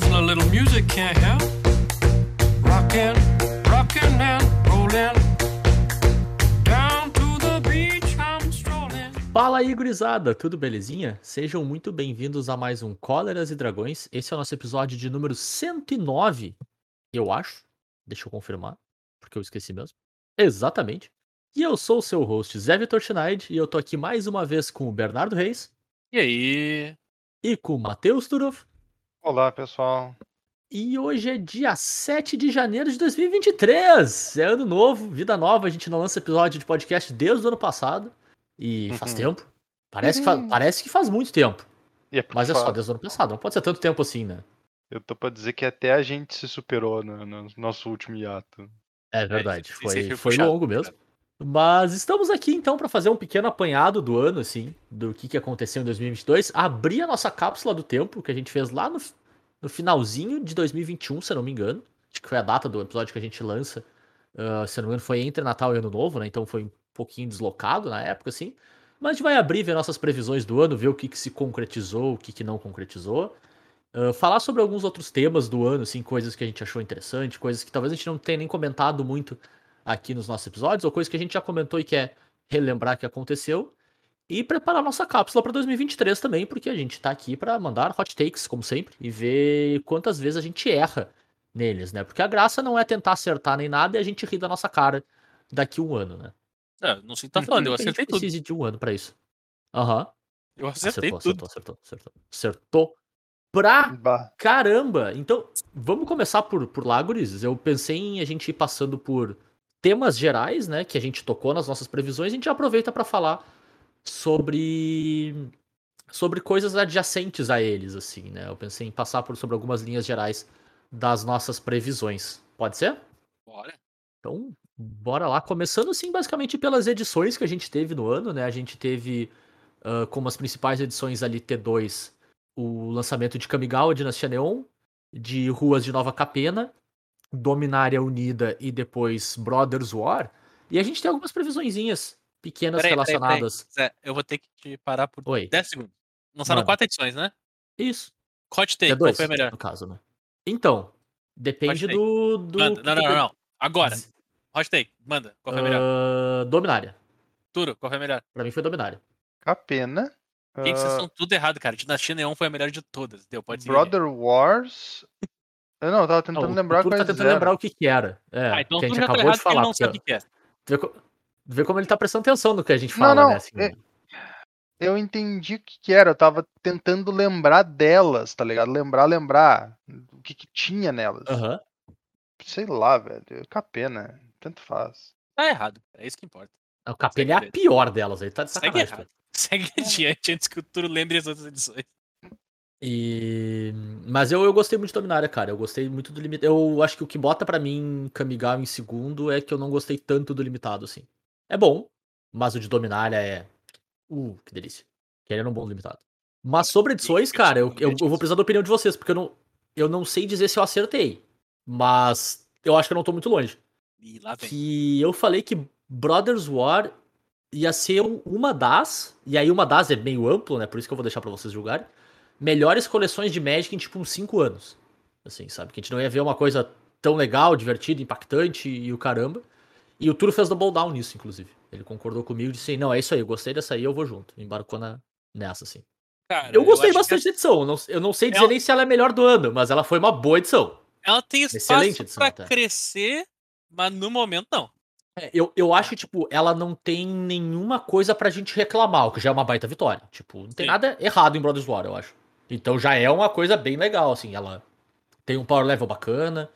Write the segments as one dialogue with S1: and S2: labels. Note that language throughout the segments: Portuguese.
S1: A little music can't help. Rockin', rockin' and rollin'. Down to the beach I'm strolling.
S2: Fala aí, gurizada, tudo belezinha? Sejam muito bem-vindos a mais um Cóleras e Dragões. Esse é o nosso episódio de número 109, eu acho. Deixa eu confirmar, porque eu esqueci mesmo. Exatamente. E eu sou o seu host, Zé Vitor Schneid, e eu tô aqui mais uma vez com o Bernardo Reis
S3: E aí?
S2: e com o Matheus Turov.
S4: Olá, pessoal.
S2: E hoje é dia 7 de janeiro de 2023. É ano novo, vida nova. A gente não lança episódio de podcast desde o ano passado. E faz
S4: Uhum.
S2: tempo. Parece que, fa-
S4: Uhum.
S2: parece que faz muito tempo.
S4: E é
S2: Mas é só desde o ano passado. Não pode ser tanto tempo assim, né?
S4: Eu tô pra dizer que até a gente se superou no, no nosso último hiato.
S2: É verdade.
S3: esse
S2: foi
S3: foi puxado,
S2: longo mesmo. Mas estamos aqui então para fazer um pequeno apanhado do ano, assim, do que, que aconteceu em 2022. Abrir a nossa cápsula do tempo, que a gente fez lá no, no finalzinho de 2021, se eu não me engano. Acho que foi a data do episódio que a gente lança. Ah, se eu não me engano, foi entre Natal e Ano Novo, né? Então foi um pouquinho deslocado na época, assim. Mas a gente vai abrir, ver nossas previsões do ano, ver o que, que se concretizou, o que, que não concretizou. Ah, falar sobre alguns outros temas do ano, assim, coisas que a gente achou interessante, coisas que talvez a gente não tenha nem comentado muito aqui nos nossos episódios, ou coisas que a gente já comentou e quer relembrar que aconteceu. E preparar nossa cápsula para 2023 também, porque a gente tá aqui para mandar hot takes, como sempre, e ver quantas vezes a gente erra neles, né? Porque a graça não é tentar acertar nem nada e a gente rir da nossa cara daqui um ano, né?
S3: Ah, não sei o que tá falando, eu
S2: Porque a gente
S3: acertei tudo.
S2: precisa de um ano para isso. Aham.
S3: Eu acertei
S2: Acertou,
S3: tudo.
S2: acertou, acertou, acertou. Acertou pra
S4: Bah,
S2: Caramba! Então, vamos começar por, por lá, gurizes. Eu pensei em a gente ir passando por temas gerais, né, que a gente tocou nas nossas previsões, a gente aproveita para falar sobre sobre coisas adjacentes a eles, assim, né? Eu pensei em passar por sobre algumas linhas gerais das nossas previsões. Pode ser?
S3: Bora.
S2: Então, bora lá. Começando, assim, basicamente pelas edições que a gente teve no ano, né? A gente teve ah, como as principais edições ali T2 o lançamento de Kamigawa, Dinastia Neon, de Ruas de Nova Capena, Dominária Unida e depois Brothers War. E a gente tem algumas previsõezinhas pequenas
S3: Peraí, peraí, peraí.
S2: relacionadas.
S3: Zé, eu vou ter que te parar por
S2: Oi.
S3: 10 segundos. Lançaram quatro edições, né?
S2: Isso.
S3: Hot take, qual
S2: T2,
S3: foi a melhor?
S2: no caso, né? Então, depende do... do
S3: Manda. Não, não, não, não. Agora. Hot take, manda. Qual foi a melhor?
S2: Ah, Dominária.
S3: Turo, qual foi a melhor?
S2: Pra mim foi Dominária.
S4: Capena.
S3: Tem que vocês
S4: Ah,
S3: estão tudo errado, cara. Dinastia Neon foi a melhor de todas. Deu, pode.
S4: Brother Wars. Eu não, eu tava
S2: Não,
S4: tentando
S2: o
S4: lembrar quais
S2: tá tentando
S4: eram.
S2: lembrar o que que era. É,
S3: Ah, então
S2: que a gente
S3: tá
S2: acabou
S3: errado
S2: de falar.
S3: não sabe o que é.
S2: Vê, vê como ele tá prestando atenção no que a gente
S4: Não,
S2: fala,
S4: não,
S2: né? assim,
S4: é- Eu entendi o que que era, eu tava tentando lembrar delas, tá ligado? Lembrar, lembrar o que que tinha nelas.
S2: Aham.
S4: Sei lá, velho. Capena. Tanto faz.
S3: Tá errado. É isso que importa.
S2: O Capelha é a
S3: Segue
S2: pior delas aí, tá de
S3: Segue
S2: sacanagem.
S3: errado.
S2: cara.
S3: Segue adiante antes que o Turo lembre as outras edições.
S2: E... Mas eu, eu gostei muito de Dominária, cara. Eu gostei muito do limitado. Eu acho que o que bota pra mim Kamigawa em segundo é que eu não gostei tanto do limitado, assim. É bom, mas o de Dominária é. Uh, que delícia. Querendo um bom limitado. Mas sobre edições, cara, eu, eu, eu vou precisar da opinião de vocês, porque eu não, eu não sei dizer se eu acertei. Mas eu acho que eu não tô muito longe.
S3: E lá vem.
S2: que eu falei que Brothers War ia ser um- uma das, e aí uma das é meio amplo, né? Por isso que eu vou deixar pra vocês julgarem. Melhores coleções de Magic em tipo uns 5 anos. Assim, sabe? Que a gente não ia ver uma coisa tão legal, divertida, impactante e o caramba. E o Turo fez double down nisso, inclusive. Ele concordou comigo e disse: Não, é isso aí, eu gostei dessa aí, eu vou junto. Embarcou na, nessa, assim.
S3: Cara,
S2: Eu gostei
S3: que
S2: bastante da edição. Eu não, eu não sei dizer
S3: Ela-
S2: nem se ela é a melhor do ano, mas ela foi uma boa edição.
S3: Ela tem espaço
S2: até.
S3: crescer, mas no momento não.
S2: É, eu, eu acho que, tipo, ela não tem nenhuma coisa pra gente reclamar, o que já é uma baita vitória. Tipo, não tem
S3: Sim.
S2: nada errado em Brothers War, eu acho. Então já é uma coisa bem legal, assim. Ela tem um power level bacana.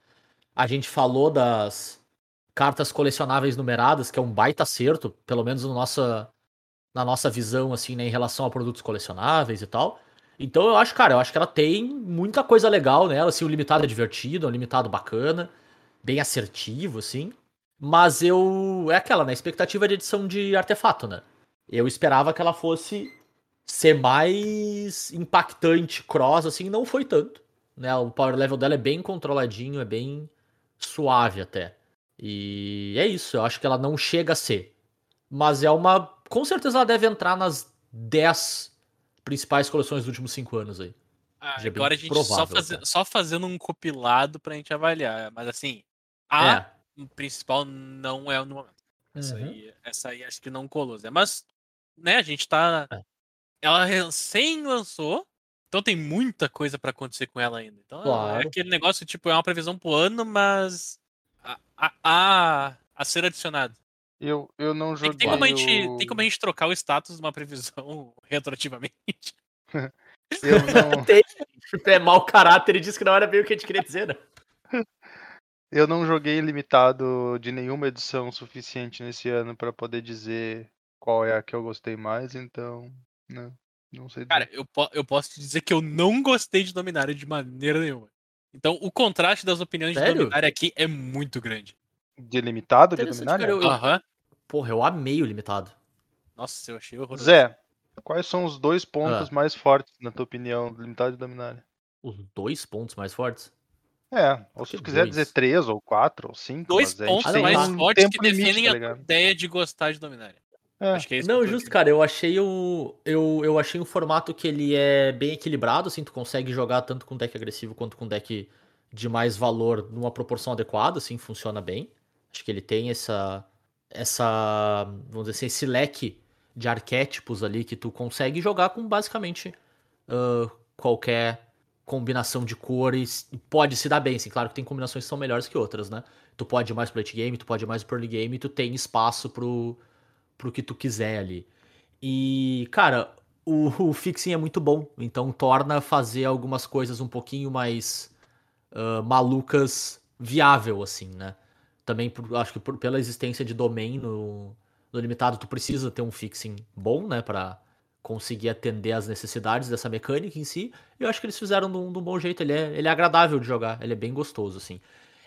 S2: A gente falou das cartas colecionáveis numeradas, que é um baita acerto, pelo menos no nossa, na nossa visão, assim, né, em relação a produtos colecionáveis e tal. Então eu acho, cara, eu acho que ela tem muita coisa legal nela, assim, o limitado é divertido, é um limitado bacana, bem assertivo, assim. Mas eu. É aquela, né? Expectativa de edição de artefato, né? Eu esperava que ela fosse ser mais impactante cross, assim, não foi tanto. Né? O power level dela é bem controladinho, é bem suave até. E é isso, eu acho que ela não chega a ser. Mas é uma. Com certeza ela deve entrar nas 10 principais coleções dos últimos 5 anos aí.
S3: Ah,
S2: é
S3: Agora a gente só,
S2: provável,
S3: faze-
S2: cara.
S3: só fazendo um compilado pra gente avaliar. Mas assim, a
S2: É.
S3: principal não é no momento. Essa,
S2: Uhum.
S3: aí, essa aí acho que não colou. Mas, né, a gente tá.
S2: É.
S3: Ela recém lançou, então tem muita coisa pra acontecer com ela ainda. Então é
S2: Claro.
S3: aquele negócio, tipo, é uma previsão pro ano, mas. A, a, a, a ser adicionado.
S4: Eu, eu não
S3: Tem,
S4: joguei.
S3: tem como a gente,
S4: o-
S3: tem como a gente trocar o status de uma previsão retroativamente?
S4: Eu não,
S2: Tem. É mau caráter e disse que não era bem o que a gente queria dizer, né?
S4: eu não joguei limitado de nenhuma edição suficiente nesse ano pra poder dizer qual é a que eu gostei mais, então. Não, não sei.
S3: Cara, eu, po- eu posso te dizer que eu não gostei de Dominária de maneira nenhuma. Então, o contraste das opiniões de
S2: Sério?
S3: Dominária aqui é muito grande.
S4: De limitado, de Dominária?
S2: cara, eu-
S3: Aham.
S2: Porra, eu amei o limitado.
S3: Nossa, eu achei horroroso.
S4: Zé, quais são os dois pontos
S2: Ah.
S4: mais fortes, na tua opinião, do limitado e Dominária?
S2: Os dois pontos mais fortes.
S4: É, ou se tu quiser
S2: dois?
S4: dizer três ou quatro ou cinco,
S3: Dois pontos mais
S4: um
S3: fortes que defendem
S4: tá
S3: a ideia de gostar de Dominária.
S4: É.
S3: Acho que é isso
S2: Não, justo, cara, eu achei o. Eu, eu achei um formato que ele é bem equilibrado, assim, tu consegue jogar tanto com deck agressivo quanto com deck de mais valor numa proporção adequada, assim, funciona bem. Acho que ele tem essa. essa. vamos dizer assim, esse leque de arquétipos ali que tu consegue jogar com basicamente ah, qualquer combinação de cores. Pode se dar bem, assim, claro que tem combinações que são melhores que outras, né? Tu pode ir mais pro late game, tu pode ir mais pro early game, e tu tem espaço pro, pro que tu quiser ali. E, cara, o, o fixing é muito bom, então torna fazer algumas coisas um pouquinho mais ah, malucas viável, assim, né? Também por- acho que por- pela existência de domain no, no limitado, tu precisa ter um fixing bom, né? Pra conseguir atender às necessidades dessa mecânica em si. Eu acho que eles fizeram de um, de um bom jeito. Ele é, ele é agradável de jogar, ele é bem gostoso, assim.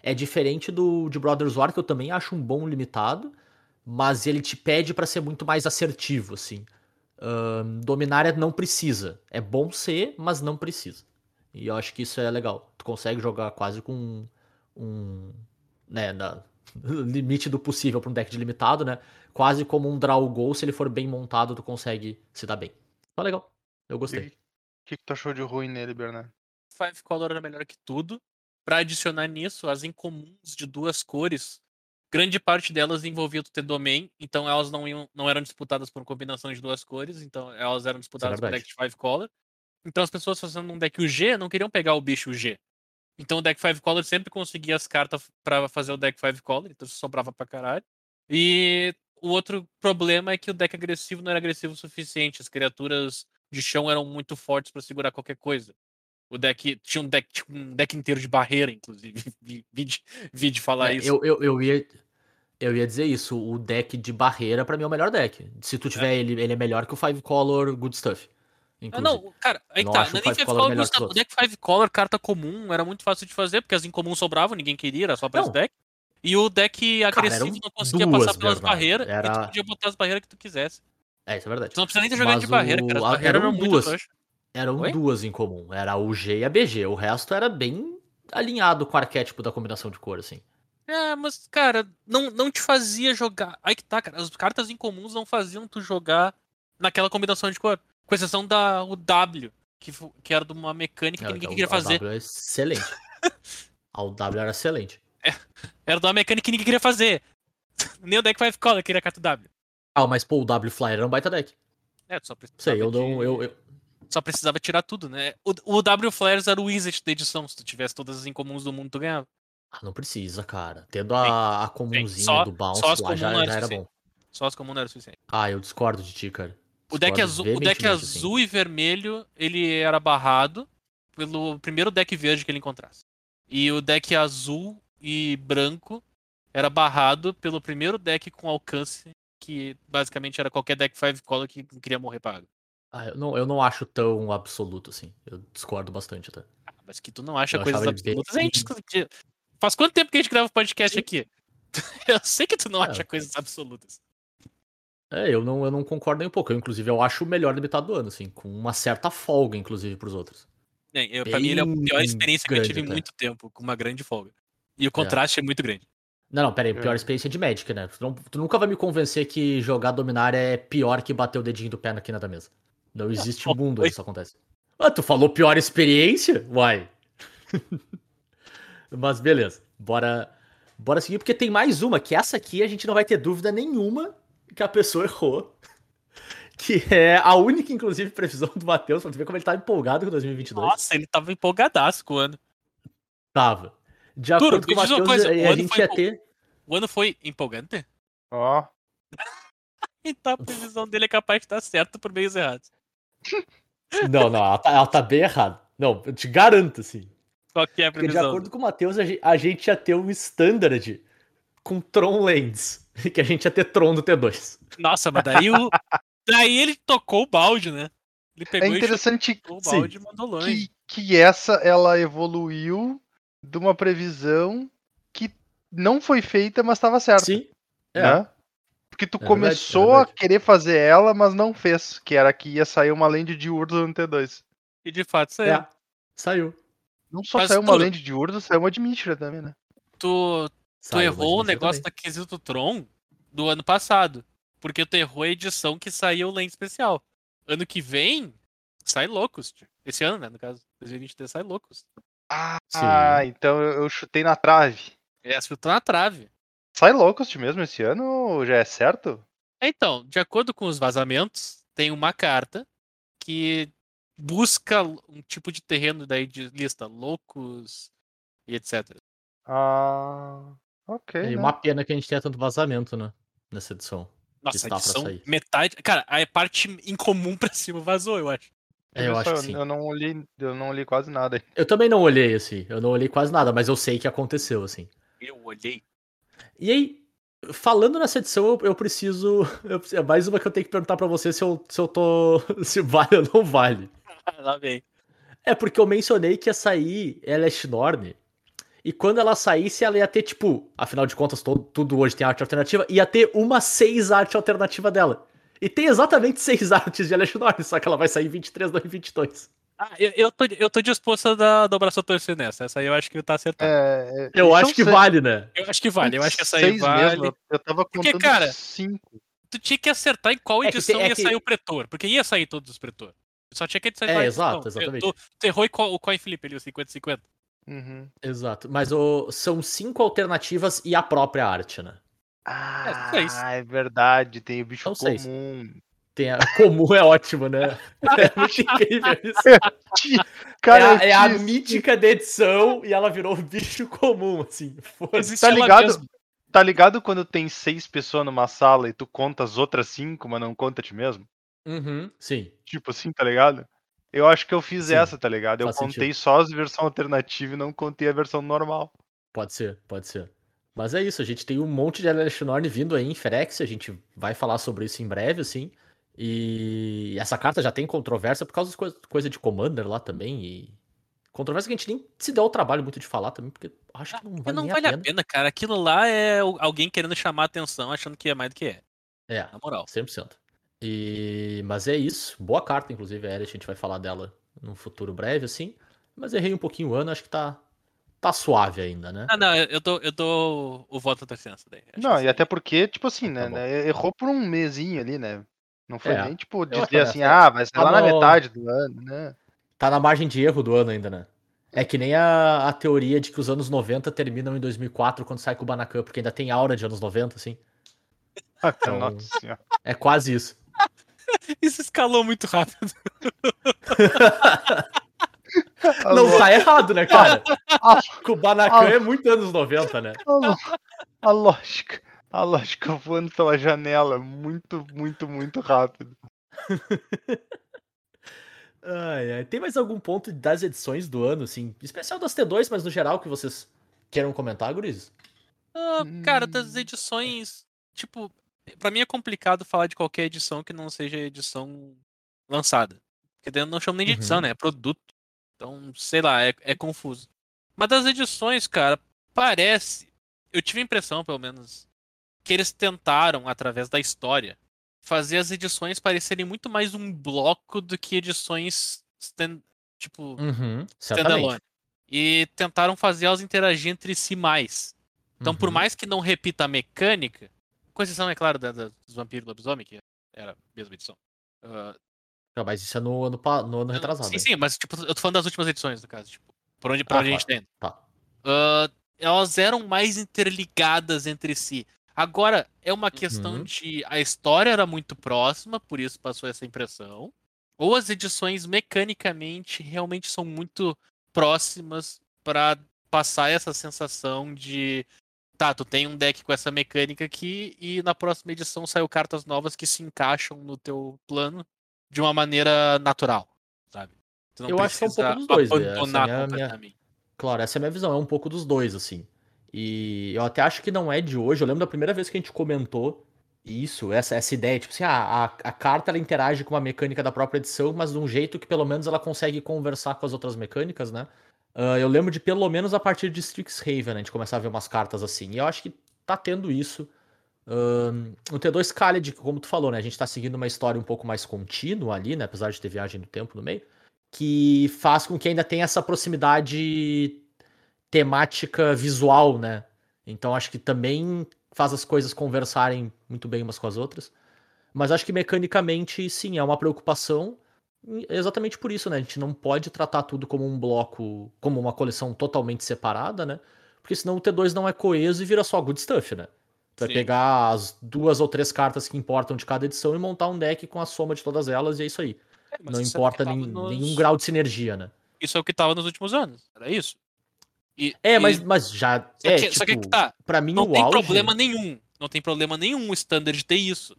S2: É diferente do de Brothers War, que eu também acho um bom limitado, mas ele te pede pra ser muito mais assertivo, assim. Ahn, Dominária não precisa. É bom ser, mas não precisa. E eu acho que isso é legal. Tu consegue jogar quase com um. né, na, limite do possível pra um deck de limitado, né? Quase como um draw goal, se ele for bem montado, tu consegue se dar bem. Tá legal. Eu
S4: O
S2: gostei.
S4: que, que, que tu achou de ruim nele, Bernardo?
S3: Five Color era melhor que tudo. Pra adicionar nisso, as incomuns de duas cores, grande parte delas envolvia tu ter domain, então elas não, iam, não eram disputadas por combinação de duas cores, então elas eram disputadas por deck de Five Color. Então as pessoas fazendo um deck UG não queriam pegar o bicho UG. Então o deck Five Color sempre conseguia as cartas pra fazer o deck Five Color, então isso sobrava pra caralho. E o outro problema é que o deck agressivo não era agressivo o suficiente, as criaturas de chão eram muito fortes pra segurar qualquer coisa. O deck tinha um deck, tinha um deck inteiro de barreira, inclusive. Vi, vi vi de falar
S2: É,
S3: isso.
S2: eu, eu, eu, ia, eu ia dizer isso. O deck de barreira, pra mim, é o melhor deck. Se tu tiver ele, ele é melhor que o Five Color Good Stuff.
S3: Ah, não, cara, aí
S2: Não
S3: tá. Não
S2: o
S3: é nem
S2: Five Color
S3: Color, o deck Five Color, carta comum, era muito fácil de fazer, porque as incomuns sobravam, ninguém queria, era só pra esse
S2: Não.
S3: deck. E o deck agressivo
S2: eram
S3: não conseguia passar pelas
S2: Bernardo.
S3: barreiras, e
S2: Era-
S3: tu podia botar as barreiras que tu quisesse.
S2: É, isso é verdade.
S3: Tu não precisa nem ter jogado de barreira, cara. As
S2: o- a-
S3: barreiras
S2: eram
S3: eram
S2: duas. Eram
S3: Oi?
S2: duas em comum. Era o G e a BG. O resto era bem alinhado com o arquétipo da combinação de cor, assim.
S3: É, mas, cara, não, não te fazia jogar. Aí que tá, cara. As cartas incomuns não faziam tu jogar naquela combinação de cor. Com exceção da o W, que, que era de uma mecânica que
S2: É,
S3: ninguém
S2: a-
S3: queria
S2: a
S3: fazer.
S2: W é excelente. a W era excelente.
S3: Era de uma mecânica que ninguém queria fazer. Nem o deck Five Color queria carta W.
S2: Ah, mas pô, o W Flyer era um baita deck.
S3: É, tu só precisava.
S2: Sei, eu não.
S3: de-
S2: Eu, eu-
S3: Só precisava tirar tudo, né? O, o W Flares era o Wizard da edição. Se tu tivesse todas as incomuns do mundo, tu ganhava.
S2: Ah, não precisa, cara. Tendo a, a comunzinha
S3: Só-
S2: do bounce
S3: só as
S2: lá já, já era bom.
S3: Só as comuns não era suficiente.
S2: Ah, eu discordo de ti, cara.
S3: O deck,
S2: Discordo
S3: azul, o deck
S2: assim.
S3: azul e vermelho, ele era barrado pelo primeiro deck verde que ele encontrasse. E o deck azul e branco era barrado pelo primeiro deck com alcance, que basicamente era qualquer deck 5 color que queria morrer água.
S2: Ah, eu não, eu não acho tão absoluto assim. Eu discordo bastante até.
S3: Ah, Mas que tu não acha
S2: Eu
S3: coisas
S2: ele bem-
S3: absolutas. Faz quanto tempo que a gente grava podcast aqui? Eu sei que tu não
S2: É.
S3: acha coisas absolutas.
S2: É, eu não, eu não concordo nem um pouco. Eu, inclusive, eu acho o melhor limitado do ano, assim, com uma certa folga, inclusive, pros outros.
S3: Bem, eu, pra mim, ele é a pior experiência que eu tive em muito tempo, com uma grande folga. E o contraste é, muito grande.
S2: Não, não, pera aí, pior
S4: É.
S2: experiência de Magic, né? Tu, não- tu nunca vai me convencer que jogar Dominária é pior que bater o dedinho do pé aqui na da mesa. Não existe um mundo onde isso acontece. Ah, tu falou pior experiência? Uai. Mas beleza. Bora, bora seguir, porque tem mais uma, que essa aqui a gente não vai ter dúvida nenhuma que a pessoa errou. Que é a única, inclusive, previsão do Matheus, pra tu ver como ele tá empolgado com 2022.
S3: Nossa, ele tava empolgadaço com o ano.
S2: Tava. De
S3: Turo,
S2: acordo com o Matheus,
S3: coisa,
S2: a,
S3: o ano
S2: gente
S3: foi
S2: ia
S3: empol-
S2: ter...
S3: O ano foi empolgante?
S4: Ó,
S3: Então a previsão dele é capaz de estar certa por meios errados.
S2: Não, não, ela tá, ela tá bem errada. Não, eu te garanto, assim.
S3: Qual que é a
S2: Porque de
S3: previsão?
S2: acordo com o Matheus, a gen- a gente ia ter um standard com Tron Lens. Que a gente ia ter Tron do T2.
S3: Nossa, mas daí o. daí ele tocou o balde, né? Ele
S4: é
S3: pegou e
S4: interessante
S3: chutou o
S2: Sim.
S3: balde e mandou longe.
S4: que, que essa ela evoluiu de uma previsão que não foi feita, mas estava certa.
S2: Sim. É.
S4: né? Porque tu
S2: É verdade,
S4: começou
S2: é
S4: a
S2: verdade.
S4: querer fazer ela, mas não fez. Que era que ia sair uma lente de Urso no T2.
S3: E de fato saiu.
S2: É. Saiu.
S4: Não só
S3: Mas
S4: saiu uma
S3: tudo-
S4: lente de Urso, saiu uma de Mishra também, né?
S3: Tu, tu errou o negócio da quesito Tron do ano passado. Porque tu errou a edição que saiu lente especial. Ano que vem, sai Locust. Esse ano, né? No caso, 2023 sai Locust.
S4: Ah,
S2: Sim.
S4: então eu chutei na trave.
S3: É, acertou na trave.
S4: Sai Locust mesmo esse ano ou já é certo?
S3: Então, de acordo com os vazamentos, tem uma carta que busca um tipo de terreno daí de lista loucos e etc.
S4: Ah, ok.
S2: É
S4: né?
S2: uma pena que a gente tenha tanto vazamento, né? Nessa edição.
S3: Nossa, edição
S2: sair.
S3: metade. Cara, a parte incomum pra cima vazou, eu acho.
S2: É, eu
S4: Olha
S2: acho
S4: só,
S2: que sim.
S4: Eu não li, eu não li quase nada.
S2: Eu também não olhei, assim. Eu não olhei quase nada, mas eu sei que aconteceu, assim.
S3: Eu olhei.
S2: E aí, falando nessa edição, eu, eu preciso. eu- é mais uma que eu tenho que perguntar pra você se eu, se eu tô. se vale ou não vale.
S3: Lá vem.
S2: É porque eu mencionei que ia sair Elast Norne. E quando ela saísse, ela ia ter, tipo, afinal de contas, todo, tudo hoje tem arte alternativa, ia ter uma seis arte alternativa dela. E tem exatamente seis artes de Elast Norne, só que ela vai sair em 23, não em 22.
S3: Ah, eu, eu, tô, eu tô disposto a dar, dobrar sua torcida nessa. Essa aí eu acho que tá acertado.
S4: É, é,
S2: Eu acho que
S4: seis-
S2: vale, né?
S3: Eu acho que vale. Eu acho que essa aí vale.
S4: mesmo. eu- tava
S3: Porque,
S4: contando
S3: cara,
S4: cinco.
S3: Tu tinha que acertar em qual
S2: É que
S3: edição
S2: tem- é
S3: ia
S2: que-
S3: sair o Pretor. Porque ia sair todos os Pretor. Só tinha que sair
S2: É, exato, exatamente.
S3: Errou em qual- o Coin Felipe ali, o 50-50.
S4: Uhum.
S2: Exato. Mas o, são cinco alternativas e a própria arte, né?
S4: Ah,
S3: seis.
S4: é verdade, tem o bicho
S2: São seis.
S4: comum.
S2: Tem a, comum é ótimo, né? É muito incrível isso.
S4: Cara,
S2: é, a, é a mítica da edição e ela virou um bicho comum, assim. Foda-se.
S3: Existe
S4: Tá ligado? Tá ligado quando tem seis pessoas numa sala e tu conta as outras cinco, mas não conta a ti mesmo?
S2: Uhum, sim.
S4: Tipo assim, tá ligado? Eu acho que eu fiz
S2: Sim,
S4: essa, tá ligado? Eu contei
S2: sentido.
S4: só as versões alternativas e não contei a versão normal.
S2: Pode ser, pode ser. Mas é isso, a gente tem um monte de Alexnorn vindo aí em Ferex, a gente vai falar sobre isso em breve, assim. E essa carta já tem controvérsia por causa das coisas coisa de Commander lá também. E controvérsia que a gente nem se deu o trabalho muito de falar também, porque acho que não vale
S3: não
S2: nem
S3: vale
S2: a
S3: a
S2: pena.
S3: pena, cara. Aquilo lá é alguém querendo chamar a atenção, achando que é mais do que é.
S2: É,
S3: Na moral.
S2: 100%. E... Mas é isso. Boa carta, inclusive, a Eric, a gente vai falar dela num futuro breve, assim. Mas errei um pouquinho o ano, acho que tá, tá suave ainda, né?
S3: Ah, não, eu dou, eu dou o voto da licença daí. Acho
S4: Não,
S3: que
S4: e até porque, tipo assim,
S2: Tá
S4: né, né, Errou por um mesinho ali, né? Não foi
S2: É,
S4: nem, tipo, dizer assim,
S2: é.
S4: ah, vai ser
S2: Tá
S4: lá na
S2: no-
S4: metade do ano, né?
S2: Tá na margem de erro do ano ainda, né? É que nem a, a teoria de que os anos 90 terminam em 2004 quando sai Banacan, porque ainda tem aura de anos 90, assim. Então-
S4: Nossa senhora.
S2: É quase isso.
S3: Isso escalou muito rápido.
S2: Não tá errado, né, cara? Com o Banacan
S4: Ah.
S2: é muito anos 90, né?
S4: a lógica. A lógica voando pela janela. Muito, muito, muito rápido.
S2: Ai, ai. Tem mais algum ponto das edições do ano, assim? Especial das T2, mas no geral que vocês queiram comentar, Guris?
S3: Ah, cara, das
S4: Hum.
S3: edições. Tipo, pra mim é complicado falar de qualquer edição que não seja edição lançada. Porque daí eu não chamo nem de edição,
S2: Uhum.
S3: né? É produto. Então, sei lá, é, é confuso. Mas das edições, cara, parece. Eu tive a impressão, pelo menos, que eles tentaram, através da história, fazer as edições parecerem muito mais um bloco do que edições stand- tipo,
S2: Uhum,
S3: standalone. E tentaram fazer elas interagir entre si mais. Então, por
S2: Uhum.
S3: mais que não repita a mecânica, com exceção, é claro, da, da- dos vampiros lobisomem, que era a mesma edição, ah,
S2: Ah, Mas isso é no ano, no ano retrasado.
S3: Sim,
S2: hein?
S3: sim, mas tipo, eu tô falando das últimas edições, no caso. Tipo, por onde, pra
S2: Ah,
S3: onde a gente tá indo.
S2: Tá.
S3: Ah, elas eram mais interligadas entre si. Agora, é uma questão
S2: Uhum.
S3: de. A história era muito próxima, por isso passou essa impressão. Ou as edições mecanicamente realmente são muito próximas pra passar essa sensação de. Tá, tu tem um deck com essa mecânica aqui e na próxima edição saiu cartas novas que se encaixam no teu plano de uma maneira natural, sabe?
S2: Eu acho que é um pouco dos dois, né? Essa é minha-. Claro, essa é a minha visão, é um pouco dos dois, assim. E eu até acho que não é de hoje. Eu lembro da primeira vez que a gente comentou isso, essa, essa ideia, tipo assim, ah, a, a carta ela interage com a mecânica da própria edição, mas de um jeito que pelo menos ela consegue conversar com as outras mecânicas, né? Ah, eu lembro de pelo menos a partir de Strixhaven, a gente começar a ver umas cartas assim. E eu acho que tá tendo isso. Ahn, o T2 Khaled, como tu falou, né? A gente tá seguindo uma história um pouco mais contínua ali, né? Apesar de ter viagem do tempo no meio. Que faz com que ainda tenha essa proximidade temática visual, né? Então acho que também faz as coisas conversarem muito bem umas com as outras. Mas acho que mecanicamente, sim, é uma preocupação. Exatamente por isso, né? A gente não pode tratar tudo como um bloco, como uma coleção totalmente separada, né? Porque senão o T2 não é coeso e vira só good stuff, né? Tu vai
S3: Sim.
S2: pegar as duas ou três cartas que importam de cada edição e montar um deck com a soma de todas elas e é isso aí.
S3: É,
S2: não
S3: é
S2: importa
S3: tava
S2: nem-
S3: nos-
S2: nenhum grau de sinergia, né?
S3: Isso é o que tava nos últimos anos. Era isso. E-
S2: É,
S3: e-
S2: mas, mas já.
S3: Só
S2: é,
S3: que, só que
S2: tipo,
S3: que tá.
S2: pra mim
S3: Não
S2: o
S3: tem
S2: auge...
S3: problema nenhum. Não tem problema nenhum o standard ter isso.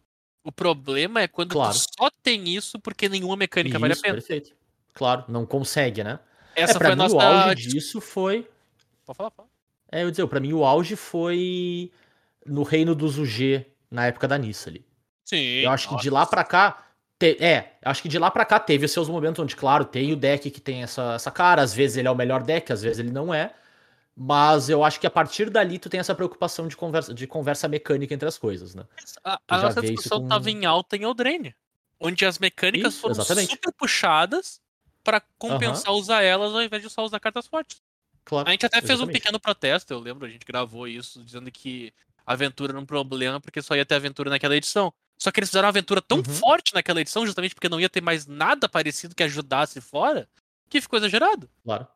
S3: O problema é quando
S2: Claro.
S3: só tem isso porque nenhuma mecânica vale a
S2: Isso,
S3: pena.
S2: perfeito. Claro, não consegue, né?
S3: Essa
S2: é, pra
S3: foi a
S2: mim
S3: nossa.
S2: o auge
S3: dis-
S2: disso foi...
S3: Pode falar, fala.
S2: É, eu dizer, pra mim o auge foi no reino dos UG, na época da Nissa ali.
S3: Sim.
S2: Eu acho que de
S3: nossa.
S2: lá pra cá. te- É, acho que de lá pra cá teve os seus momentos onde, claro, tem o deck que tem essa, essa cara, às vezes ele é o melhor deck, às vezes ele não é. Mas eu acho que a partir dali tu tem essa preocupação de conversa, de conversa mecânica entre as coisas, né?
S3: A, a nossa discussão
S2: com-
S3: tava em alta em Eldraine. Onde as mecânicas
S2: Isso,
S3: foram
S2: exatamente.
S3: super puxadas pra compensar usar elas ao invés de só usar cartas fortes.
S2: Claro.
S3: A gente até fez um
S2: exatamente.
S3: pequeno protesto, eu lembro, a gente gravou isso, dizendo que aventura era um problema porque só ia ter aventura naquela edição. Só que eles fizeram uma aventura tão
S2: Uhum.
S3: forte naquela edição, justamente porque não ia ter mais nada parecido que ajudasse fora, que ficou exagerado.
S2: Claro.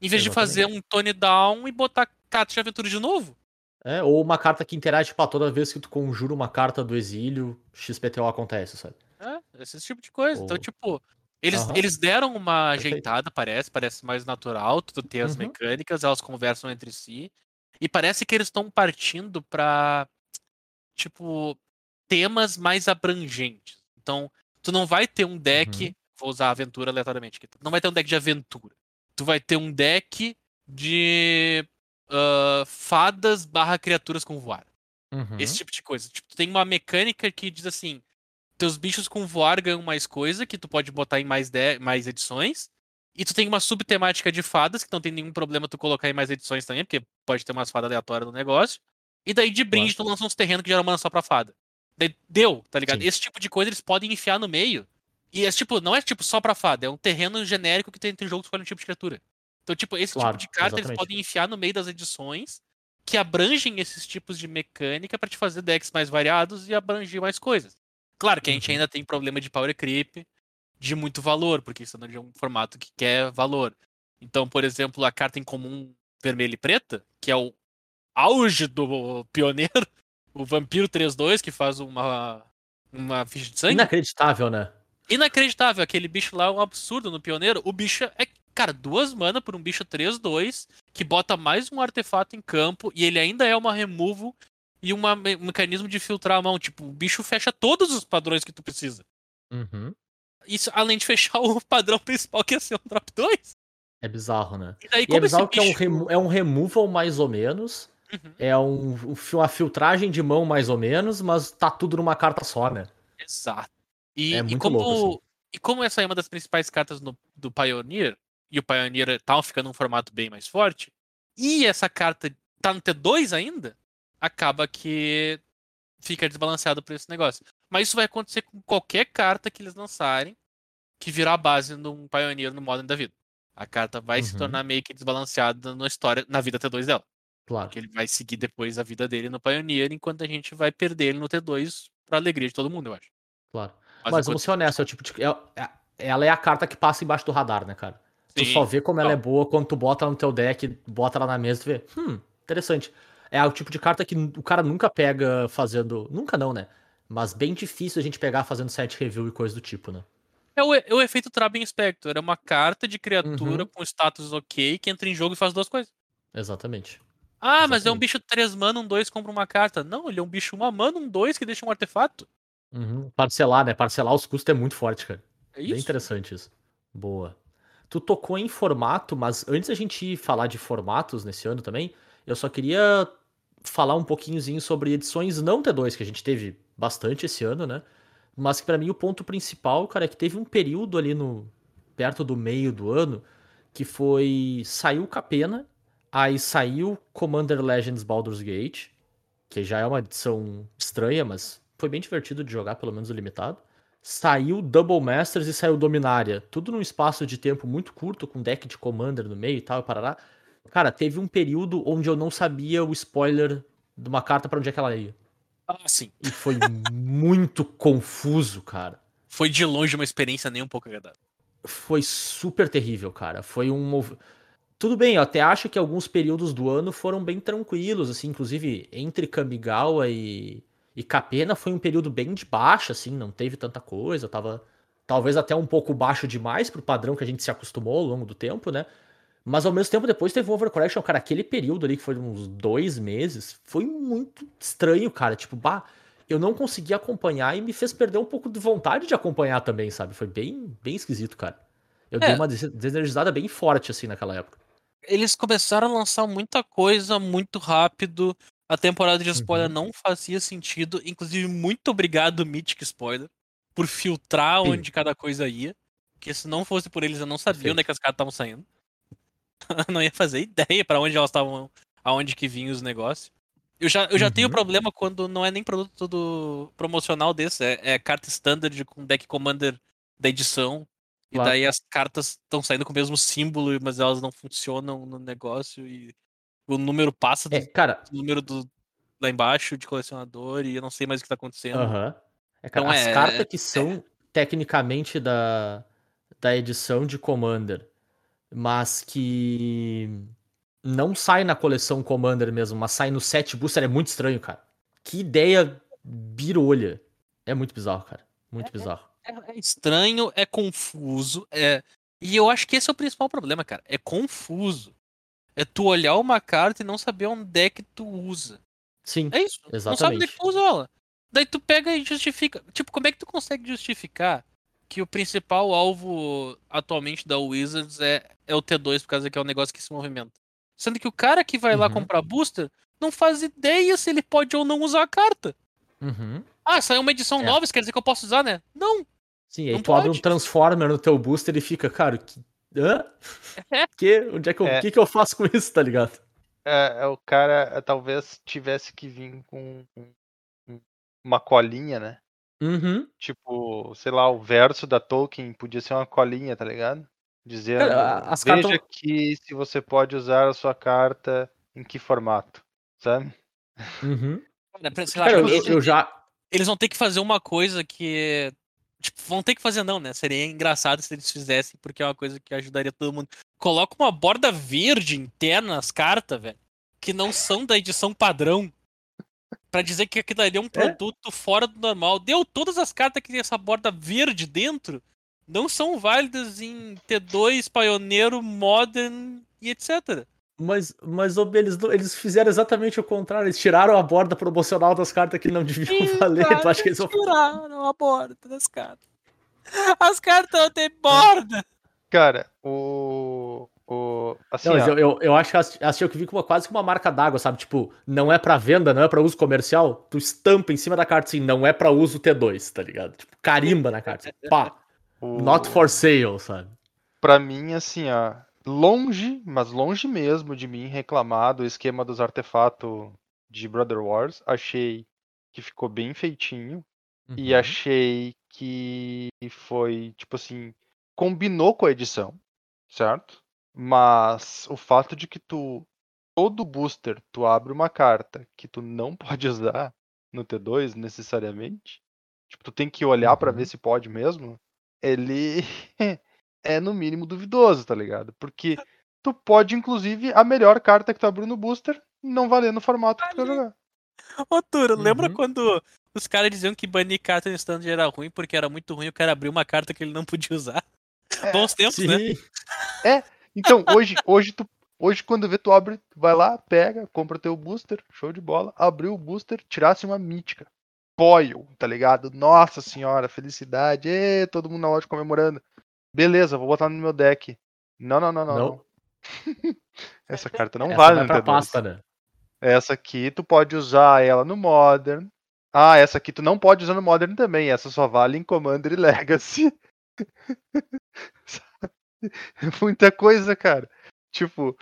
S3: Em vez de fazer um tone down e botar carta de aventura de novo.
S2: É, ou uma carta que interage, tipo, ah, toda vez que tu conjura uma carta do exílio, XPTO acontece, sabe?
S3: É, esse tipo de coisa. Então,
S2: Ou-
S3: tipo, eles, eles deram uma
S2: Perfeito.
S3: ajeitada, parece, parece mais natural, tu ter as
S2: Uhum.
S3: mecânicas, elas conversam entre si. E parece que eles estão partindo pra, tipo, temas mais abrangentes. Então, tu não vai ter um deck,
S2: Uhum.
S3: vou usar aventura aleatoriamente aqui, não vai ter um deck de aventura. Tu vai ter um deck de ah, fadas barra criaturas com voar.
S2: Uhum.
S3: Esse tipo de coisa. Tipo, tu tem uma mecânica que diz assim: teus bichos com voar ganham mais coisa, que tu pode botar em mais, de... mais edições. E tu tem uma subtemática de fadas, que não tem nenhum problema tu colocar em mais edições também, porque pode ter umas fadas aleatórias no negócio. E daí de brinde tu lança uns terrenos que geram mana só pra fada. Daí deu, tá ligado?
S2: Sim.
S3: Esse tipo de coisa eles podem enfiar no meio. E é tipo, não é tipo só pra fada, é um terreno genérico que tem entre jogo que escolhe um tipo de criatura. Então, tipo, esse
S2: Claro,
S3: tipo de carta eles
S2: exatamente.
S3: podem enfiar no meio das edições que abrangem esses tipos de mecânica pra te fazer decks mais variados e abranger mais coisas. Claro que a gente
S2: Uhum.
S3: ainda tem problema de power creep de muito valor, porque isso é um formato que quer valor. Então, por exemplo, a carta em comum vermelha e preta, que é o auge do pioneiro, o Vampiro 3-2, que faz uma, uma ficha de sangue.
S2: Inacreditável, né?
S3: Inacreditável, aquele bicho lá é um absurdo no pioneiro. O bicho é, cara, duas mana por um bicho 3-2, que bota mais um artefato em campo, e ele ainda é uma removal e uma um mecanismo de filtrar a mão. Tipo, o bicho fecha todos os padrões que tu precisa.
S2: Uhum.
S3: Isso além de fechar o padrão principal, que ia ser um drop 2.
S2: É bizarro, né?
S3: E daí,
S2: E é bizarro que é um,
S3: bicho-
S2: remo- é um removal mais ou menos.
S3: Uhum,
S2: É um, um uma filtragem de mão mais ou menos, mas tá tudo numa carta só, né?
S3: Exato. E,
S2: É
S3: e como,
S2: louco, assim.
S3: e como essa é uma das principais cartas no- do Pioneer, e o Pioneer tá ficando um formato bem mais forte, e essa carta tá no T2 ainda, acaba que fica desbalanceado por esse negócio. Mas isso vai acontecer com qualquer carta que eles lançarem que virar a base num Pioneer no Modern da vida. A carta vai se
S2: Uhum.
S3: tornar meio que desbalanceada na história, na vida T2 dela.
S2: Claro.
S3: Porque ele vai seguir depois a vida dele no Pioneer, enquanto a gente vai perder ele no T2 pra alegria de todo mundo, eu acho.
S2: Claro.
S3: Mas
S2: Mas vamos ser honestos, é o tipo de. é- é- ela é a carta que passa embaixo do radar, né, cara? Tu
S3: Sim.
S2: só vê como ela é boa quando tu bota ela no teu deck, bota ela na mesa e tu vê, hum, interessante. É o tipo de carta que o cara nunca pega fazendo. Nunca não, né? Mas bem difícil a gente pegar fazendo set review e coisa do tipo, né?
S3: É o, é o efeito Trabin Spectre. É uma carta de criatura
S2: Uhum.
S3: com status ok que entra em jogo e faz duas coisas.
S2: Exatamente.
S3: Ah, mas é um
S2: Exatamente.
S3: bicho 3 mana, um 2 compra uma carta. Não, ele é um bicho 1 mana, um 2 que deixa um artefato.
S2: Uhum. Parcelar, né? Parcelar os custos é muito forte, cara.
S3: É
S2: Bem
S3: isso.
S2: interessante isso. Boa. Tu tocou em formato, mas antes da gente falar de formatos nesse ano também, eu só queria falar um pouquinhozinho sobre edições não T2, que a gente teve bastante esse ano, né? Mas que pra mim o ponto principal, cara, é que teve um período ali no perto do meio do ano que foi saiu Capena, aí saiu Commander Legends Baldur's Gate, que já é uma edição estranha, mas foi bem divertido de jogar, pelo menos o limitado. Saiu Double Masters e saiu Dominária. Tudo num espaço de tempo muito curto, com deck de Commander no meio e tal, e parará. Cara, teve um período onde eu não sabia o spoiler de uma carta pra onde é que ela ia.
S3: Ah, sim.
S2: E foi muito confuso, cara.
S3: Foi de longe uma experiência nem um pouco agradável.
S2: Foi super terrível, cara. Foi um. mov- Tudo bem, eu até acho que alguns períodos do ano foram bem tranquilos, assim, inclusive entre Kamigawa e, e Capena foi um período bem de baixa, assim, não teve tanta coisa, tava talvez até um pouco baixo demais pro padrão que a gente se acostumou ao longo do tempo, né? Mas ao mesmo tempo depois teve o Overcorrection, cara, aquele período ali que foi uns dois meses, foi muito estranho, cara, tipo, bah, eu não consegui acompanhar e me fez perder um pouco de vontade de acompanhar também, sabe? Foi bem, bem esquisito, cara. Eu
S3: É.
S2: dei uma des- desenergizada bem forte, assim, naquela época.
S3: Eles começaram a lançar muita coisa muito rápido. A temporada de spoiler
S2: Uhum.
S3: não fazia sentido. Inclusive, muito obrigado, Mythic Spoiler, por filtrar
S2: Sim.
S3: onde cada coisa ia. Porque se não fosse por eles, eu não sabia
S2: Perfeito.
S3: onde é que as cartas estavam saindo. Eu não ia fazer ideia pra onde elas estavam, aonde que vinham os negócios. Eu já, eu já tenho
S2: Uhum.
S3: problema quando não é nem produto do promocional desse, é, é carta standard com deck commander da edição. E
S2: Claro.
S3: daí as cartas estão saindo com o mesmo símbolo, mas elas não funcionam no negócio e o número passa do
S2: É, cara,
S3: número do lá embaixo de colecionador e eu não sei mais o que tá acontecendo.
S2: aham. É, cara,
S3: Então
S2: as
S3: é-
S2: cartas que são tecnicamente da, da edição de Commander, mas que não sai na coleção Commander mesmo, mas sai no set booster, é muito estranho, cara. Que ideia birolha. É muito bizarro, cara. Muito bizarro.
S3: É, é estranho, é confuso, é. E eu acho que esse é o principal problema, cara. É confuso. É tu olhar uma carta e não saber onde é que tu usa.
S2: Sim.
S3: É isso. Não sabe onde é
S2: Exatamente.
S3: que tu usa ela. Daí tu pega e justifica. Tipo, como é que tu consegue justificar que o principal alvo atualmente da Wizards é, é o T2, por causa que é um negócio que se movimenta? Sendo que o cara que vai lá
S2: Uhum.
S3: comprar booster não faz ideia se ele pode ou não usar a carta.
S2: Uhum.
S3: Ah, saiu uma edição
S2: É.
S3: nova, isso quer dizer que eu posso usar, né? Não.
S2: Sim, aí
S3: Não
S2: tu abre um
S3: pode.
S2: Transformer no teu booster e fica, cara, que. Hã? Que? Onde é que eu. O
S4: É.
S2: que, que eu faço com isso, tá ligado?
S4: É, é, o cara é, talvez tivesse que vir com um- um- uma colinha, né?
S2: Uhum.
S4: Tipo, sei lá, o verso da Tolkien podia ser uma colinha, tá ligado?
S2: Cara, as
S4: veja
S2: cartas-
S4: aqui se você pode usar a sua carta em que formato, sabe?
S2: Uhum.
S3: Cara, lá,
S2: eu, eu já.
S3: eles vão ter que fazer uma coisa que. Tipo, vão ter que fazer, não, né? Seria engraçado se eles fizessem, porque é uma coisa que ajudaria todo mundo. Coloca uma borda verde interna nas cartas, velho. Que não são da edição padrão. Pra dizer que aquilo ali é um produto fora do normal. Deu todas as cartas que tem essa borda verde dentro. Não são válidas em T2, Pioneiro, Modern e etc.
S2: Mas, mas ô, eles, eles fizeram exatamente o contrário. Eles tiraram a borda promocional das cartas que não deviam valer. Tu acha que eles vão.
S3: tiraram a borda das cartas. As cartas não têm borda.
S4: Cara, o. o assim,
S2: Não, eu, eu, eu acho que elas tinham que vir com uma, quase que uma marca d'água, sabe? Tipo, não é pra venda, não é pra uso comercial. Tu estampa em cima da carta assim, não é pra uso T2, tá ligado? Tipo, carimba na carta. assim, pá,
S4: o-
S2: not for sale, sabe?
S4: Pra mim, assim, ó, longe, mas longe mesmo de mim reclamar do esquema dos artefatos de Brother Wars. Achei que ficou bem feitinho. E
S2: Uhum.
S4: achei que foi, tipo assim, combinou com a edição, certo? Mas o fato de que tu, todo booster, tu abre uma carta que tu não pode usar no T2 necessariamente, tipo, tu tem que olhar pra
S2: Uhum.
S4: ver se pode mesmo, ele é no mínimo duvidoso, tá ligado? Porque tu pode, inclusive, a melhor carta que tu abriu no booster não valer no formato que tu quer jogar.
S3: Ô, Turo, lembra
S2: Uhum.
S3: quando os caras diziam que banir carta no stand era ruim porque era muito ruim o cara abrir uma carta que ele não podia usar?
S4: É,
S3: Bons tempos, né?
S2: Sim.
S4: Então, hoje, hoje tu. Hoje, quando vê, tu abre, vai lá, pega, compra teu booster, show de bola, abriu o booster, tirasse uma mítica. Foil, tá ligado? Nossa senhora, felicidade, ê, todo mundo na loja comemorando. Beleza, vou botar no meu deck. Não, não, não, não.
S2: Não.
S4: não. Essa carta não
S2: Essa
S4: vale
S2: vai
S4: no
S2: pra
S4: T2.
S2: pasta, né?
S4: Essa aqui tu pode usar ela no Modern. Ah, essa aqui tu não pode usar no Modern também. Essa só vale em Commander e Legacy. É Muita coisa, cara. Tipo,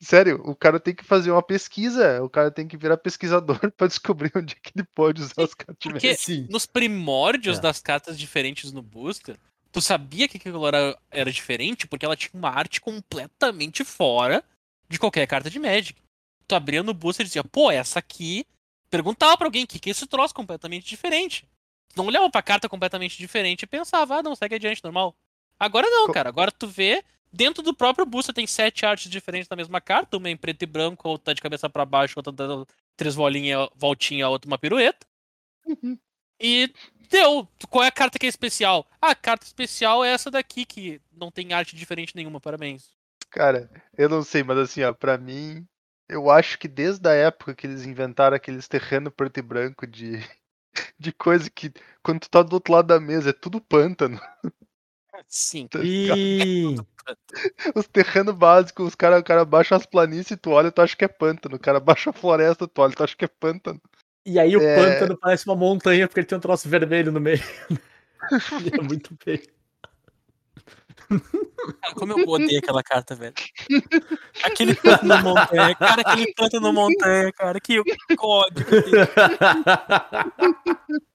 S4: sério, o cara tem que fazer uma pesquisa. O cara tem que virar pesquisador pra descobrir onde é que ele pode usar as cartas.
S3: Porque nos primórdios
S2: É.
S3: das cartas diferentes no booster, tu sabia que aquilo era, era diferente porque ela tinha uma arte completamente fora de qualquer carta de Magic. Tu abria no booster e dizia, pô, essa aqui. Perguntava pra alguém o que, que é esse troço completamente diferente. Tu não olhava pra carta completamente diferente e pensava, ah, não, segue adiante, normal. Agora não, cara. Agora tu vê, dentro do próprio booster tem sete artes diferentes da mesma carta, uma em preto e branco, outra de cabeça pra baixo, outra dando três bolinhas, voltinha, outra uma pirueta.
S4: Uhum.
S3: E deu. Qual é a carta que é especial? Ah, a carta especial é essa daqui, que não tem arte diferente nenhuma, parabéns.
S4: Cara, eu não sei, mas assim, ó, pra mim, eu acho que desde a época que eles inventaram aqueles terreno preto e branco de, de coisa que quando tu tá do outro lado da mesa é tudo pântano.
S3: Sim.
S4: Tá
S2: Sim.
S4: Os terrenos básicos, os caras cara baixam as planícies e tu olha, tu acha que é pântano. O cara baixa a floresta, tu olha, tu acha que é pântano.
S2: E aí o
S4: É.
S2: pântano parece uma montanha porque ele tem um troço vermelho no meio. E é muito feio.
S3: Cara, como eu odeio aquela carta, velho. Aquele pântano montanha, cara, aquele pântano montanha, cara, que código.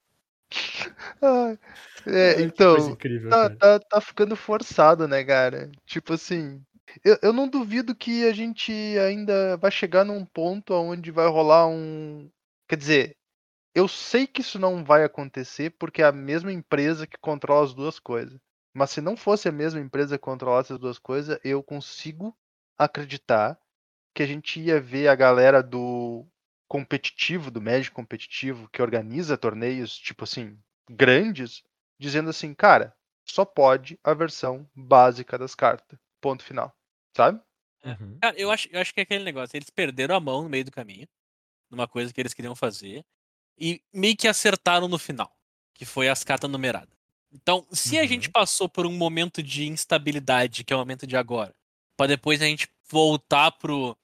S4: É, então,
S2: incrível,
S4: tá, tá, tá ficando forçado, né, cara? Tipo assim, eu, eu não duvido que a gente ainda vai chegar num ponto onde vai rolar um. Quer dizer, eu sei que isso não vai acontecer porque é a mesma empresa que controla as duas coisas. Mas se não fosse a mesma empresa que controlasse as duas coisas, eu consigo acreditar que a gente ia ver a galera do competitivo, do Magic competitivo, que organiza torneios, tipo assim, grandes, dizendo assim, cara, só pode a versão básica das cartas. Ponto final. Sabe?
S2: Uhum.
S3: Cara, eu acho, eu acho que é aquele negócio. Eles perderam a mão no meio do caminho, numa coisa que eles queriam fazer, e meio que acertaram no final, que foi as cartas numeradas. Então, se a
S2: Uhum.
S3: gente passou por um momento de instabilidade, que é o momento de agora, pra depois a gente voltar pro.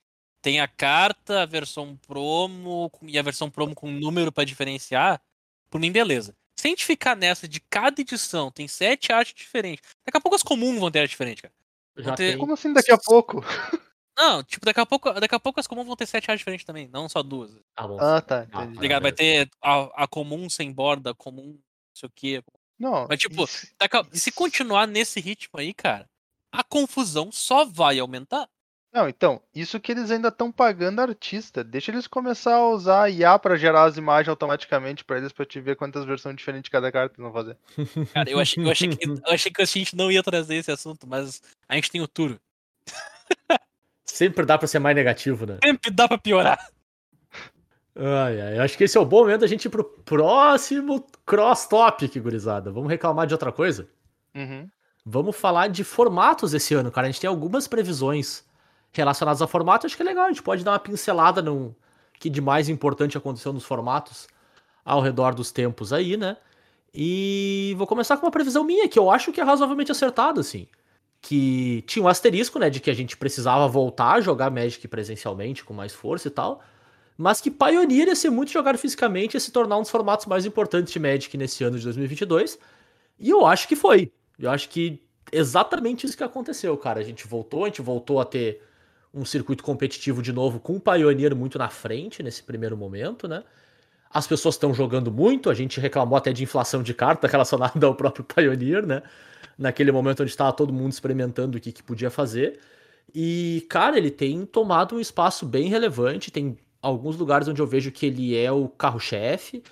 S3: Tem a carta, a versão promo e a versão promo com número pra diferenciar, por mim, beleza. Se a gente ficar nessa de cada edição tem sete artes diferentes, daqui a pouco as comuns vão ter arte diferente, cara.
S2: Já
S3: ter-
S2: tem.
S4: Como assim daqui a pouco?
S3: Não, tipo, daqui a pouco, daqui a pouco as comuns vão ter sete artes diferentes também, não só duas. Tá
S2: Ah, bom.
S4: Ah, tá.
S2: Ah,
S4: entendi.
S3: ligado? Vai
S2: beleza.
S3: ter a, a comum sem borda, a comum não sei o quê.
S4: Não,
S3: Mas, tipo,
S4: isso-
S3: Daqui a- se continuar nesse ritmo aí, cara, a confusão só vai aumentar.
S4: Não, então, isso que eles ainda estão pagando artista. Deixa eles começar a usar IA pra gerar as imagens automaticamente pra eles, pra te ver quantas versões diferentes de cada carta eles vão fazer.
S3: Cara, eu achei, eu achei, que, eu achei que a gente não ia trazer esse assunto, mas a gente tem o Turo.
S2: Sempre dá pra ser mais negativo, né?
S3: Sempre dá pra piorar.
S2: Ai, ai, acho que esse é o bom momento da gente ir pro próximo cross topic, gurizada. Vamos reclamar de outra coisa?
S4: Uhum.
S2: Vamos falar de formatos esse ano, cara. A gente tem algumas previsões relacionadas a formato. Acho que é legal, a gente pode dar uma pincelada no que de mais importante aconteceu nos formatos ao redor dos tempos aí, né? E vou começar com uma previsão minha, que eu acho que é razoavelmente acertada, assim. Que tinha um asterisco, né, de que a gente precisava voltar a jogar Magic presencialmente com mais força e tal. Mas que Pioneer ia ser muito jogado fisicamente e se tornar um dos formatos mais importantes de Magic nesse ano de 2022. E eu acho que foi. Eu acho que exatamente isso que aconteceu, cara. A gente voltou, a gente voltou a ter um circuito competitivo de novo com o Pioneer muito na frente nesse primeiro momento, né? As pessoas estão jogando muito, a gente reclamou até de inflação de carta relacionada ao próprio Pioneer, né? Naquele momento onde estava todo mundo experimentando o que, que podia fazer. E, cara, ele tem tomado um espaço bem relevante, tem alguns lugares onde eu vejo que ele é o carro-chefe,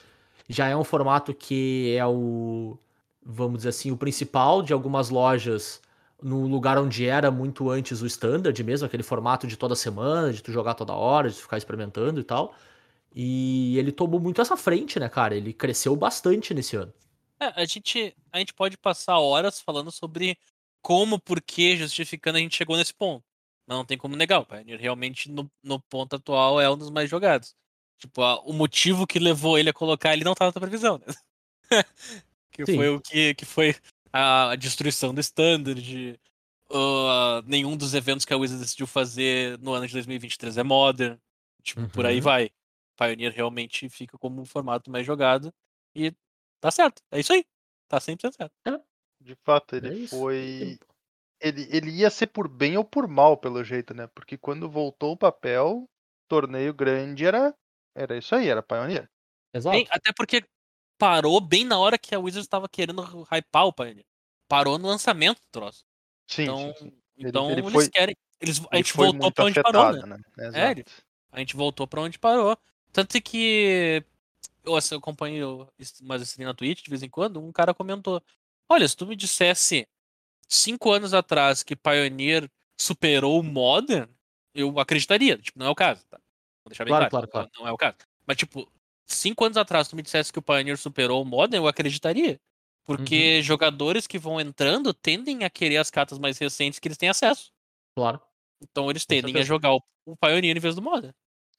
S2: já é um formato que é o vamos dizer assim, o principal de algumas lojas no lugar onde era muito antes o standard mesmo, aquele formato de toda semana, de tu jogar toda hora, de tu ficar experimentando e tal. E ele tomou muito essa frente, né, cara? Ele cresceu bastante nesse ano.
S3: É, a gente, a gente pode passar horas falando sobre como, por que, justificando a gente chegou nesse ponto. Mas não tem como negar, o Pioneer realmente no, no ponto atual é um dos mais jogados. Tipo, a- o motivo que levou ele a colocar ele não tava na previsão, né? que
S2: Sim.
S3: foi o que, que foi a, a destruição do standard. ah, nenhum dos eventos que a Wizard decidiu fazer no ano de 2023 é modern. Tipo, por aí
S2: Uhum.
S3: vai. Pioneer realmente fica como um formato mais jogado. E tá certo. É isso aí. Tá 100% certo.
S4: De fato,
S2: É
S4: ele
S2: isso.
S4: foi. Ele, ele ia ser por bem ou por mal, pelo jeito, né? Porque quando voltou o papel, torneio grande era. Era isso aí, era Pioneer.
S2: Exato.
S3: Bem, até porque parou bem na hora que a Wizards estava querendo hypar o Pioneer. Parou no lançamento do troço.
S4: Sim,
S3: Então,
S4: sim, sim. Ele-
S3: então
S4: ele
S3: eles
S4: foi-
S3: querem. Eles, a
S4: Ele
S3: gente voltou pra onde parou,
S4: afetado,
S3: né?
S4: né?
S3: É, ele-. A gente voltou pra onde parou. Tanto que eu, assim, eu acompanho umas streams na Twitch de vez em quando, um cara comentou: Olha, se tu me dissesse cinco anos atrás que Pioneer superou o Modern, eu acreditaria. Tipo, não é o caso, tá? Vou deixar bem
S2: Claro,
S3: claro.
S2: claro,
S3: Não, não é o caso. Mas, tipo, cinco anos atrás, tu me dissesse que o Pioneer superou o Modern, eu acreditaria. Porque jogadores que vão entrando tendem a querer as cartas mais recentes que eles têm acesso.
S2: Claro.
S3: Então eles tendem a jogar o, o Pioneer em vez do Modern.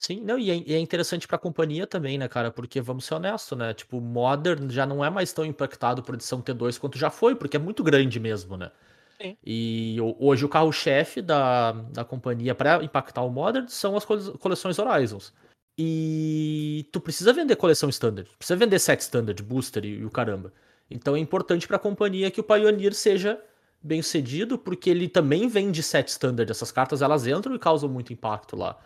S2: Sim, não, e é, e é interessante pra companhia também, né, cara? Porque vamos ser honestos, né? Tipo, Modern já não é mais tão impactado por edição T2 quanto já foi, porque é muito grande mesmo, né?
S3: Sim.
S2: E ho- hoje o carro-chefe da, da companhia pra impactar o Modern são as cole- coleções Horizons. E tu precisa vender coleção Standard, precisa vender set Standard, Booster e, e o caramba. Então é importante pra companhia que o Pioneer seja bem sucedido, porque ele também vende set Standard. Essas cartas elas entram e causam muito impacto lá.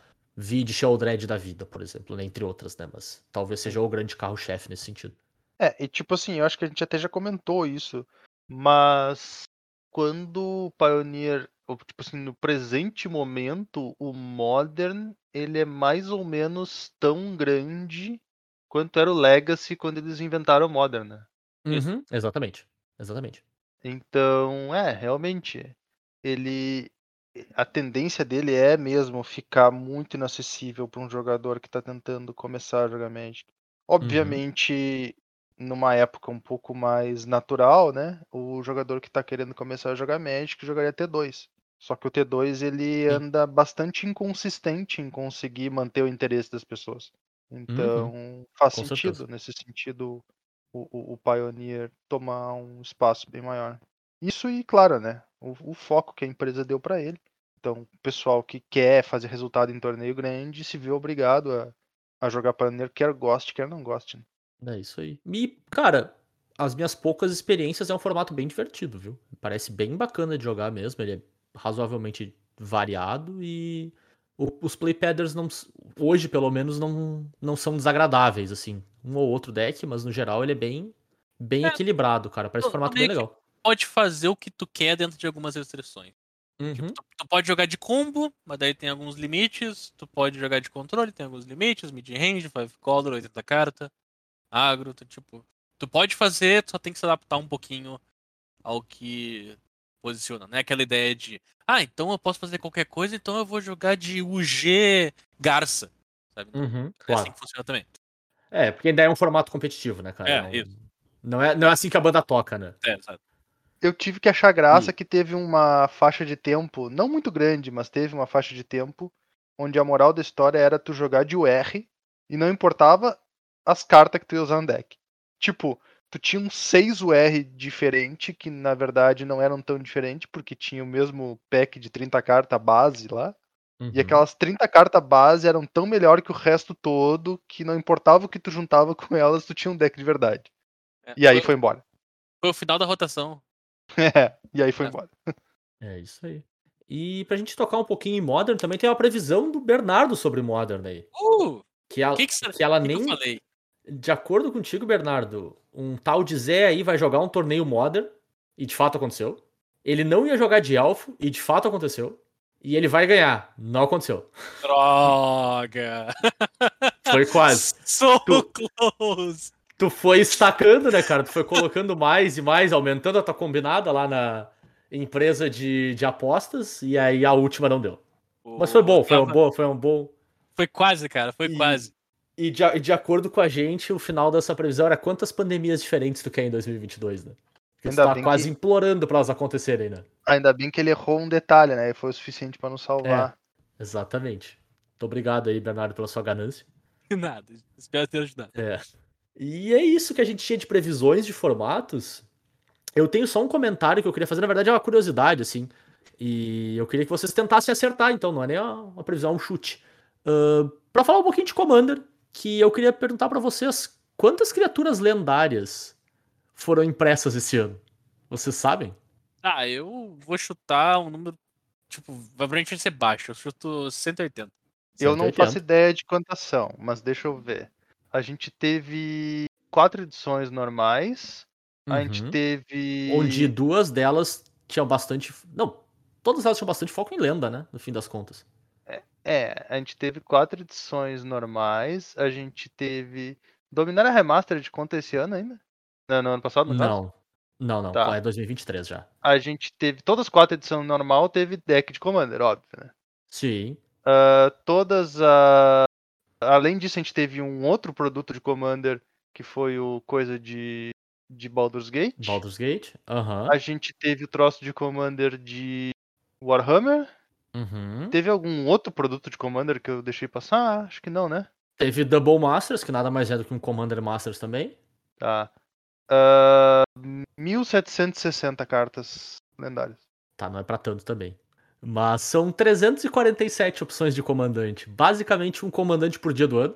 S2: Vide Sheldred da vida, por exemplo, né? entre outras, né? Mas talvez seja o grande carro-chefe nesse sentido.
S4: É, e tipo assim, eu acho que a gente até já comentou isso, mas quando o Pioneer, tipo assim, no presente momento, o Modern, ele é mais ou menos tão grande quanto era o Legacy quando eles inventaram o Modern, né?
S2: Uhum, exatamente. Exatamente.
S4: Então, é, realmente, ele a tendência dele é mesmo ficar muito inacessível para um jogador que está tentando começar a jogar Magic. Obviamente, numa época um pouco mais natural, né? O jogador que está querendo começar a jogar Magic jogaria T2. Só que o T2 ele anda bastante inconsistente em conseguir manter o interesse das pessoas. Então, faz
S2: Com
S4: sentido,
S2: certeza.
S4: nesse sentido, o, o, o Pioneer tomar um espaço bem maior. Isso e, claro, né? O, o foco que a empresa deu para ele. Então, o pessoal que quer fazer resultado em torneio grande se vê obrigado a, a jogar Pioneer, quer goste, quer não goste. né?
S2: É isso aí. E, cara, as minhas poucas experiências é um formato bem divertido, viu? Parece bem bacana de jogar mesmo. Ele é razoavelmente variado e o- os playpadders não, hoje, pelo menos, não, não são desagradáveis, assim. Um ou outro deck, mas no geral ele é bem, bem
S3: É,
S2: equilibrado, cara. Parece um formato bem legal.
S3: Pode fazer o que tu quer dentro de algumas restrições.
S2: Uhum.
S3: Tu, tu pode jogar de combo, mas daí tem alguns limites. Tu pode jogar de controle, tem alguns limites. Mid-range, five color, 80 carta. Agro, tu, tipo. Tu pode fazer, tu só tem que se adaptar um pouquinho ao que posiciona. Não é aquela ideia de. Ah, então eu posso fazer qualquer coisa, então eu vou jogar de UG Garça. Sabe? Não
S2: Uhum,
S3: é
S2: claro.
S3: assim que funciona também.
S2: É, porque ainda é um formato competitivo, né, cara?
S3: É,
S2: não,
S3: isso.
S2: Não é, não é assim que a banda toca, né?
S3: É, sabe?
S4: Eu tive que achar graça
S2: E-
S4: que teve uma faixa de tempo, não muito grande, mas teve uma faixa de tempo onde a moral da história era tu jogar de UR e não importava as cartas que tu ia usar no deck. Tipo, tu tinha um 6 UR diferente, que na verdade não eram tão diferentes, porque tinha o mesmo pack de 30 cartas base lá. E
S2: Uhum.
S4: aquelas 30 cartas base eram tão melhor que o resto todo, que não importava o que tu juntava com elas, tu tinha um deck de verdade.
S3: É,
S4: E aí
S3: foi,
S4: foi embora.
S3: foi o final da rotação.
S4: É, e aí foi
S3: É.
S4: embora.
S2: É isso aí. E pra gente tocar um pouquinho em Modern, também tem uma previsão do Bernardo sobre Modern aí.
S3: Uh!
S2: Que ela,
S3: Que que
S2: que ela
S3: que que eu
S2: nem.
S3: falei?
S2: De acordo contigo, Bernardo, um tal de Zé aí vai jogar um torneio Modern, e de fato aconteceu. Ele não ia jogar de Elfo, e de fato aconteceu. E ele vai ganhar. Não aconteceu.
S3: Droga!
S2: Foi quase.
S3: So
S2: Tu-
S3: close!
S2: Tu foi estacando, né, cara? Tu foi colocando mais e mais, aumentando a tua combinada lá na empresa de, de apostas, e aí a última não deu. Mas foi bom, foi um bom, foi um bom.
S3: Foi quase, cara, foi
S2: E-
S3: quase.
S2: E de, de acordo com a gente, o final dessa previsão era quantas pandemias diferentes tu quer em 2022, né? Porque tu
S4: Ainda
S2: tá
S4: bem
S2: quase
S4: que-
S2: implorando pra elas acontecerem, né?
S4: Ainda bem que ele errou um detalhe, né? E foi o suficiente pra nos salvar.
S2: Exatamente. Muito obrigado aí, Bernardo, pela sua ganância.
S3: Nada, espero ter ajudado.
S2: É. E é isso que a gente tinha de previsões de formatos. Eu tenho só um comentário que eu queria fazer, na verdade é uma curiosidade, assim. E eu queria que vocês tentassem acertar, então, não é nem uma, uma previsão, é um chute. Ahn, pra falar um pouquinho de Commander, que eu queria perguntar pra vocês quantas criaturas lendárias foram impressas esse ano? Vocês sabem?
S3: Ah, eu vou chutar um número, tipo, vai provavelmente ser baixo. Eu chuto 180.
S4: Eu não
S2: 180.
S4: faço ideia de quantas são, mas deixa eu ver. A gente teve quatro edições normais. A gente
S2: Uhum.
S4: teve.
S2: Onde duas delas tinham bastante. Não, todas elas tinham bastante foco em lenda, né? No fim das contas.
S4: É, a gente teve quatro edições normais. A gente teve. Dominária Remastered conta esse ano ainda? Não, no ano passado, no caso?
S2: Não. Não, não.
S4: Tá.
S2: É 2023 já.
S4: A gente teve. Todas as quatro edições normal teve deck de Commander, óbvio, né?
S2: Sim.
S4: Ah, todas a. Além disso, a gente teve um outro produto de Commander que foi o coisa de, de Baldur's Gate.
S2: Baldur's Gate. Aham.
S4: A gente teve o troço de Commander de Warhammer.
S2: Uhum.
S4: Teve algum outro produto de Commander que eu deixei passar? Acho que não, né?
S2: Teve Double Masters, que nada mais é do que um Commander Masters também.
S4: Tá. Ah, 1760 cartas lendárias.
S2: Tá, não é pra tanto também. Mas são 347 opções de comandante. Basicamente um comandante por dia do ano.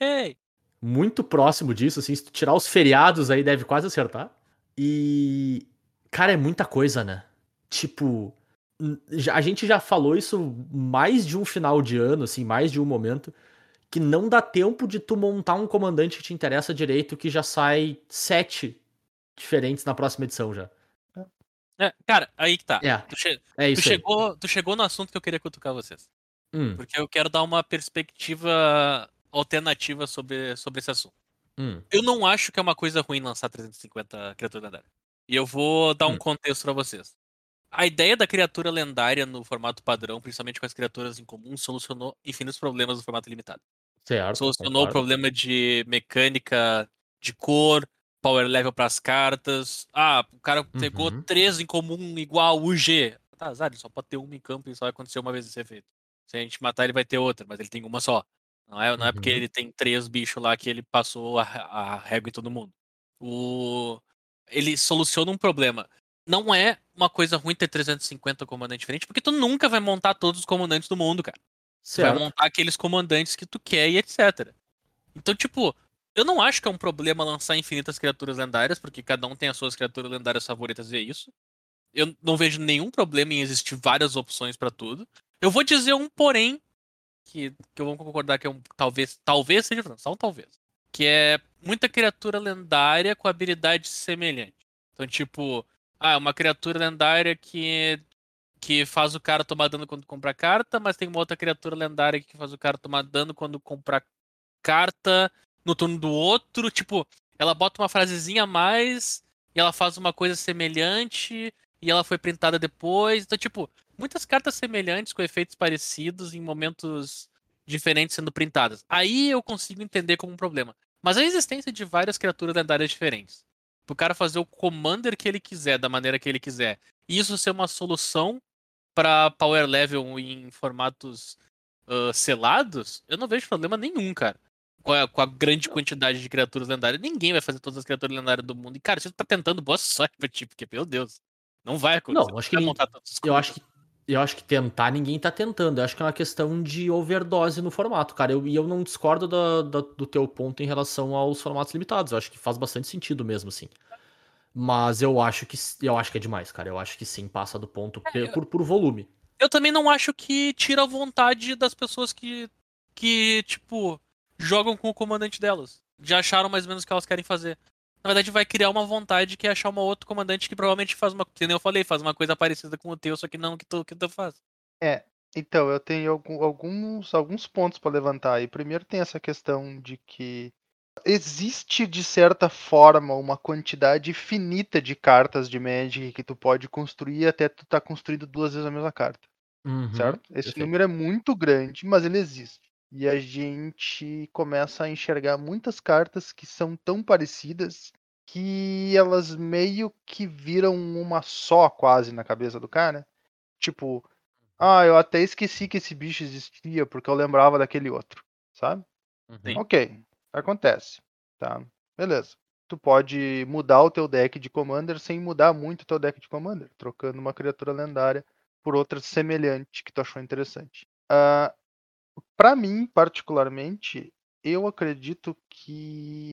S3: Hey,
S2: Muito próximo disso, assim. Se tu tirar os feriados aí, deve quase acertar. E. Cara, é muita coisa, né? Tipo. A gente já falou isso mais de um final de ano, assim, mais de um momento. Que não dá tempo de tu montar um comandante que te interessa direito, que já sai sete diferentes na próxima edição já.
S3: É, cara, aí que tá.
S2: É,
S3: Tu, che-
S2: é
S3: tu
S2: isso aí.
S3: chegou, tu chegou no assunto que eu queria cutucar vocês.
S2: Hum,
S3: Porque eu quero dar uma perspectiva alternativa sobre, sobre esse assunto.
S2: hum.
S3: Eu não acho que é uma coisa ruim lançar 350 criaturas lendárias. E eu vou dar um
S2: Hum.
S3: contexto pra vocês. A ideia da criatura lendária no formato padrão, principalmente com as criaturas em comum, solucionou infinitos problemas no formato limitado.
S2: Certo.
S3: Solucionou o
S2: concordo.
S3: problema de mecânica de cor, power level pras cartas. Ah, o cara pegou
S2: Uhum.
S3: três em comum igual o G. Tá, azar, ele só pode ter uma em campo e só vai acontecer uma vez esse efeito. Se a gente matar, ele vai ter outra, mas ele tem uma só. Não é, não é porque
S2: Uhum.
S3: ele tem três bichos lá que ele passou a, a régua em todo mundo. O... Ele soluciona um problema. Não é uma coisa ruim ter 350 comandantes diferentes, porque tu nunca vai montar todos os comandantes do mundo, cara. Tu vai
S2: Certo.
S3: montar aqueles comandantes que tu quer e etc. Então, tipo, eu não acho que é um problema lançar infinitas criaturas lendárias, porque cada um tem as suas criaturas lendárias favoritas e é isso. Eu não vejo nenhum problema em existir várias opções pra tudo. Eu vou dizer um porém, que, que eu vou concordar que é um talvez, talvez seja só um talvez. Que é muita criatura lendária com habilidade semelhante. Então, tipo, ah, uma criatura lendária que que faz o cara tomar dano quando compra carta, mas tem uma outra criatura lendária que faz o cara tomar dano quando comprar carta no turno do outro. Tipo, ela bota uma frasezinha a mais e ela faz uma coisa semelhante e ela foi printada depois. Então, tipo, muitas cartas semelhantes com efeitos parecidos em momentos diferentes sendo printadas. Aí eu consigo entender como um problema. Mas a existência de várias criaturas lendárias diferentes. Pro cara fazer o commander que ele quiser, da maneira que ele quiser. E isso ser uma solução para power level em formatos ah, selados, eu não vejo problema nenhum, cara. Com a, com a grande quantidade de criaturas lendárias. Ninguém vai fazer todas as criaturas lendárias do mundo. E, cara, se tu tá tentando, boa sorte pra ti, porque, meu Deus, não vai acontecer.
S2: Não, acho que
S3: montar todos os
S2: Eu acho que eu acho que tentar ninguém tá tentando. Eu acho que é uma questão de overdose no formato, cara. Eu- E eu, não discordo da- da- do teu ponto em relação aos formatos limitados. Eu acho que faz bastante sentido mesmo, assim. Mas eu acho que eu acho que é demais, cara. Eu acho que sim, passa do ponto
S3: eu-
S2: por, por volume.
S3: Eu também não acho que tira a vontade das pessoas que, que, tipo, jogam com o comandante delas. Já acharam mais ou menos o que elas querem fazer. Na verdade, vai criar uma vontade que é achar um outro comandante que provavelmente faz uma. Que nem eu falei, faz uma coisa parecida com o teu, só que não que tu, que tu faz.
S4: Então, eu tenho alguns, alguns pontos para levantar aí. Primeiro tem essa questão de que existe de certa forma uma quantidade finita de cartas de Magic que tu pode construir até tu tá construindo duas vezes a mesma carta,
S2: Uhum,
S4: certo? Esse
S2: perfeito.
S4: número é muito grande, mas ele existe. E a gente começa a enxergar muitas cartas que são tão parecidas que elas meio que viram uma só quase na cabeça do cara. Tipo, ah, eu até esqueci que esse bicho existia porque eu lembrava daquele outro, sabe?
S2: Uhum.
S4: Ok, acontece, tá? Beleza. Tu pode mudar o teu deck de Commander sem mudar muito o teu deck de Commander, trocando uma criatura lendária por outra semelhante que tu achou interessante. Ah, para mim, particularmente, eu acredito que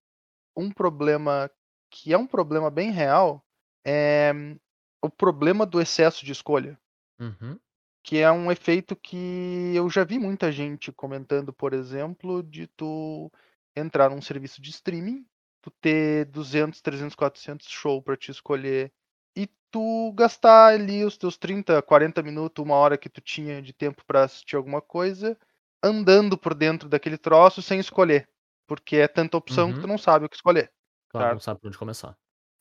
S4: um problema que é um problema bem real é o problema do excesso de escolha
S2: Uhum.
S4: que é um efeito que eu já vi muita gente comentando, por exemplo, de tu entrar num serviço de streaming, tu ter 200, 300, 400 show para te escolher e tu gastar ali os teus 30, 40 minutos, uma hora que tu tinha de tempo para assistir alguma coisa, andando por dentro daquele troço sem escolher, porque é tanta opção que
S2: Uhum.
S4: tu não sabe o que escolher.
S2: Claro,
S4: Certo.
S2: não sabe por onde começar.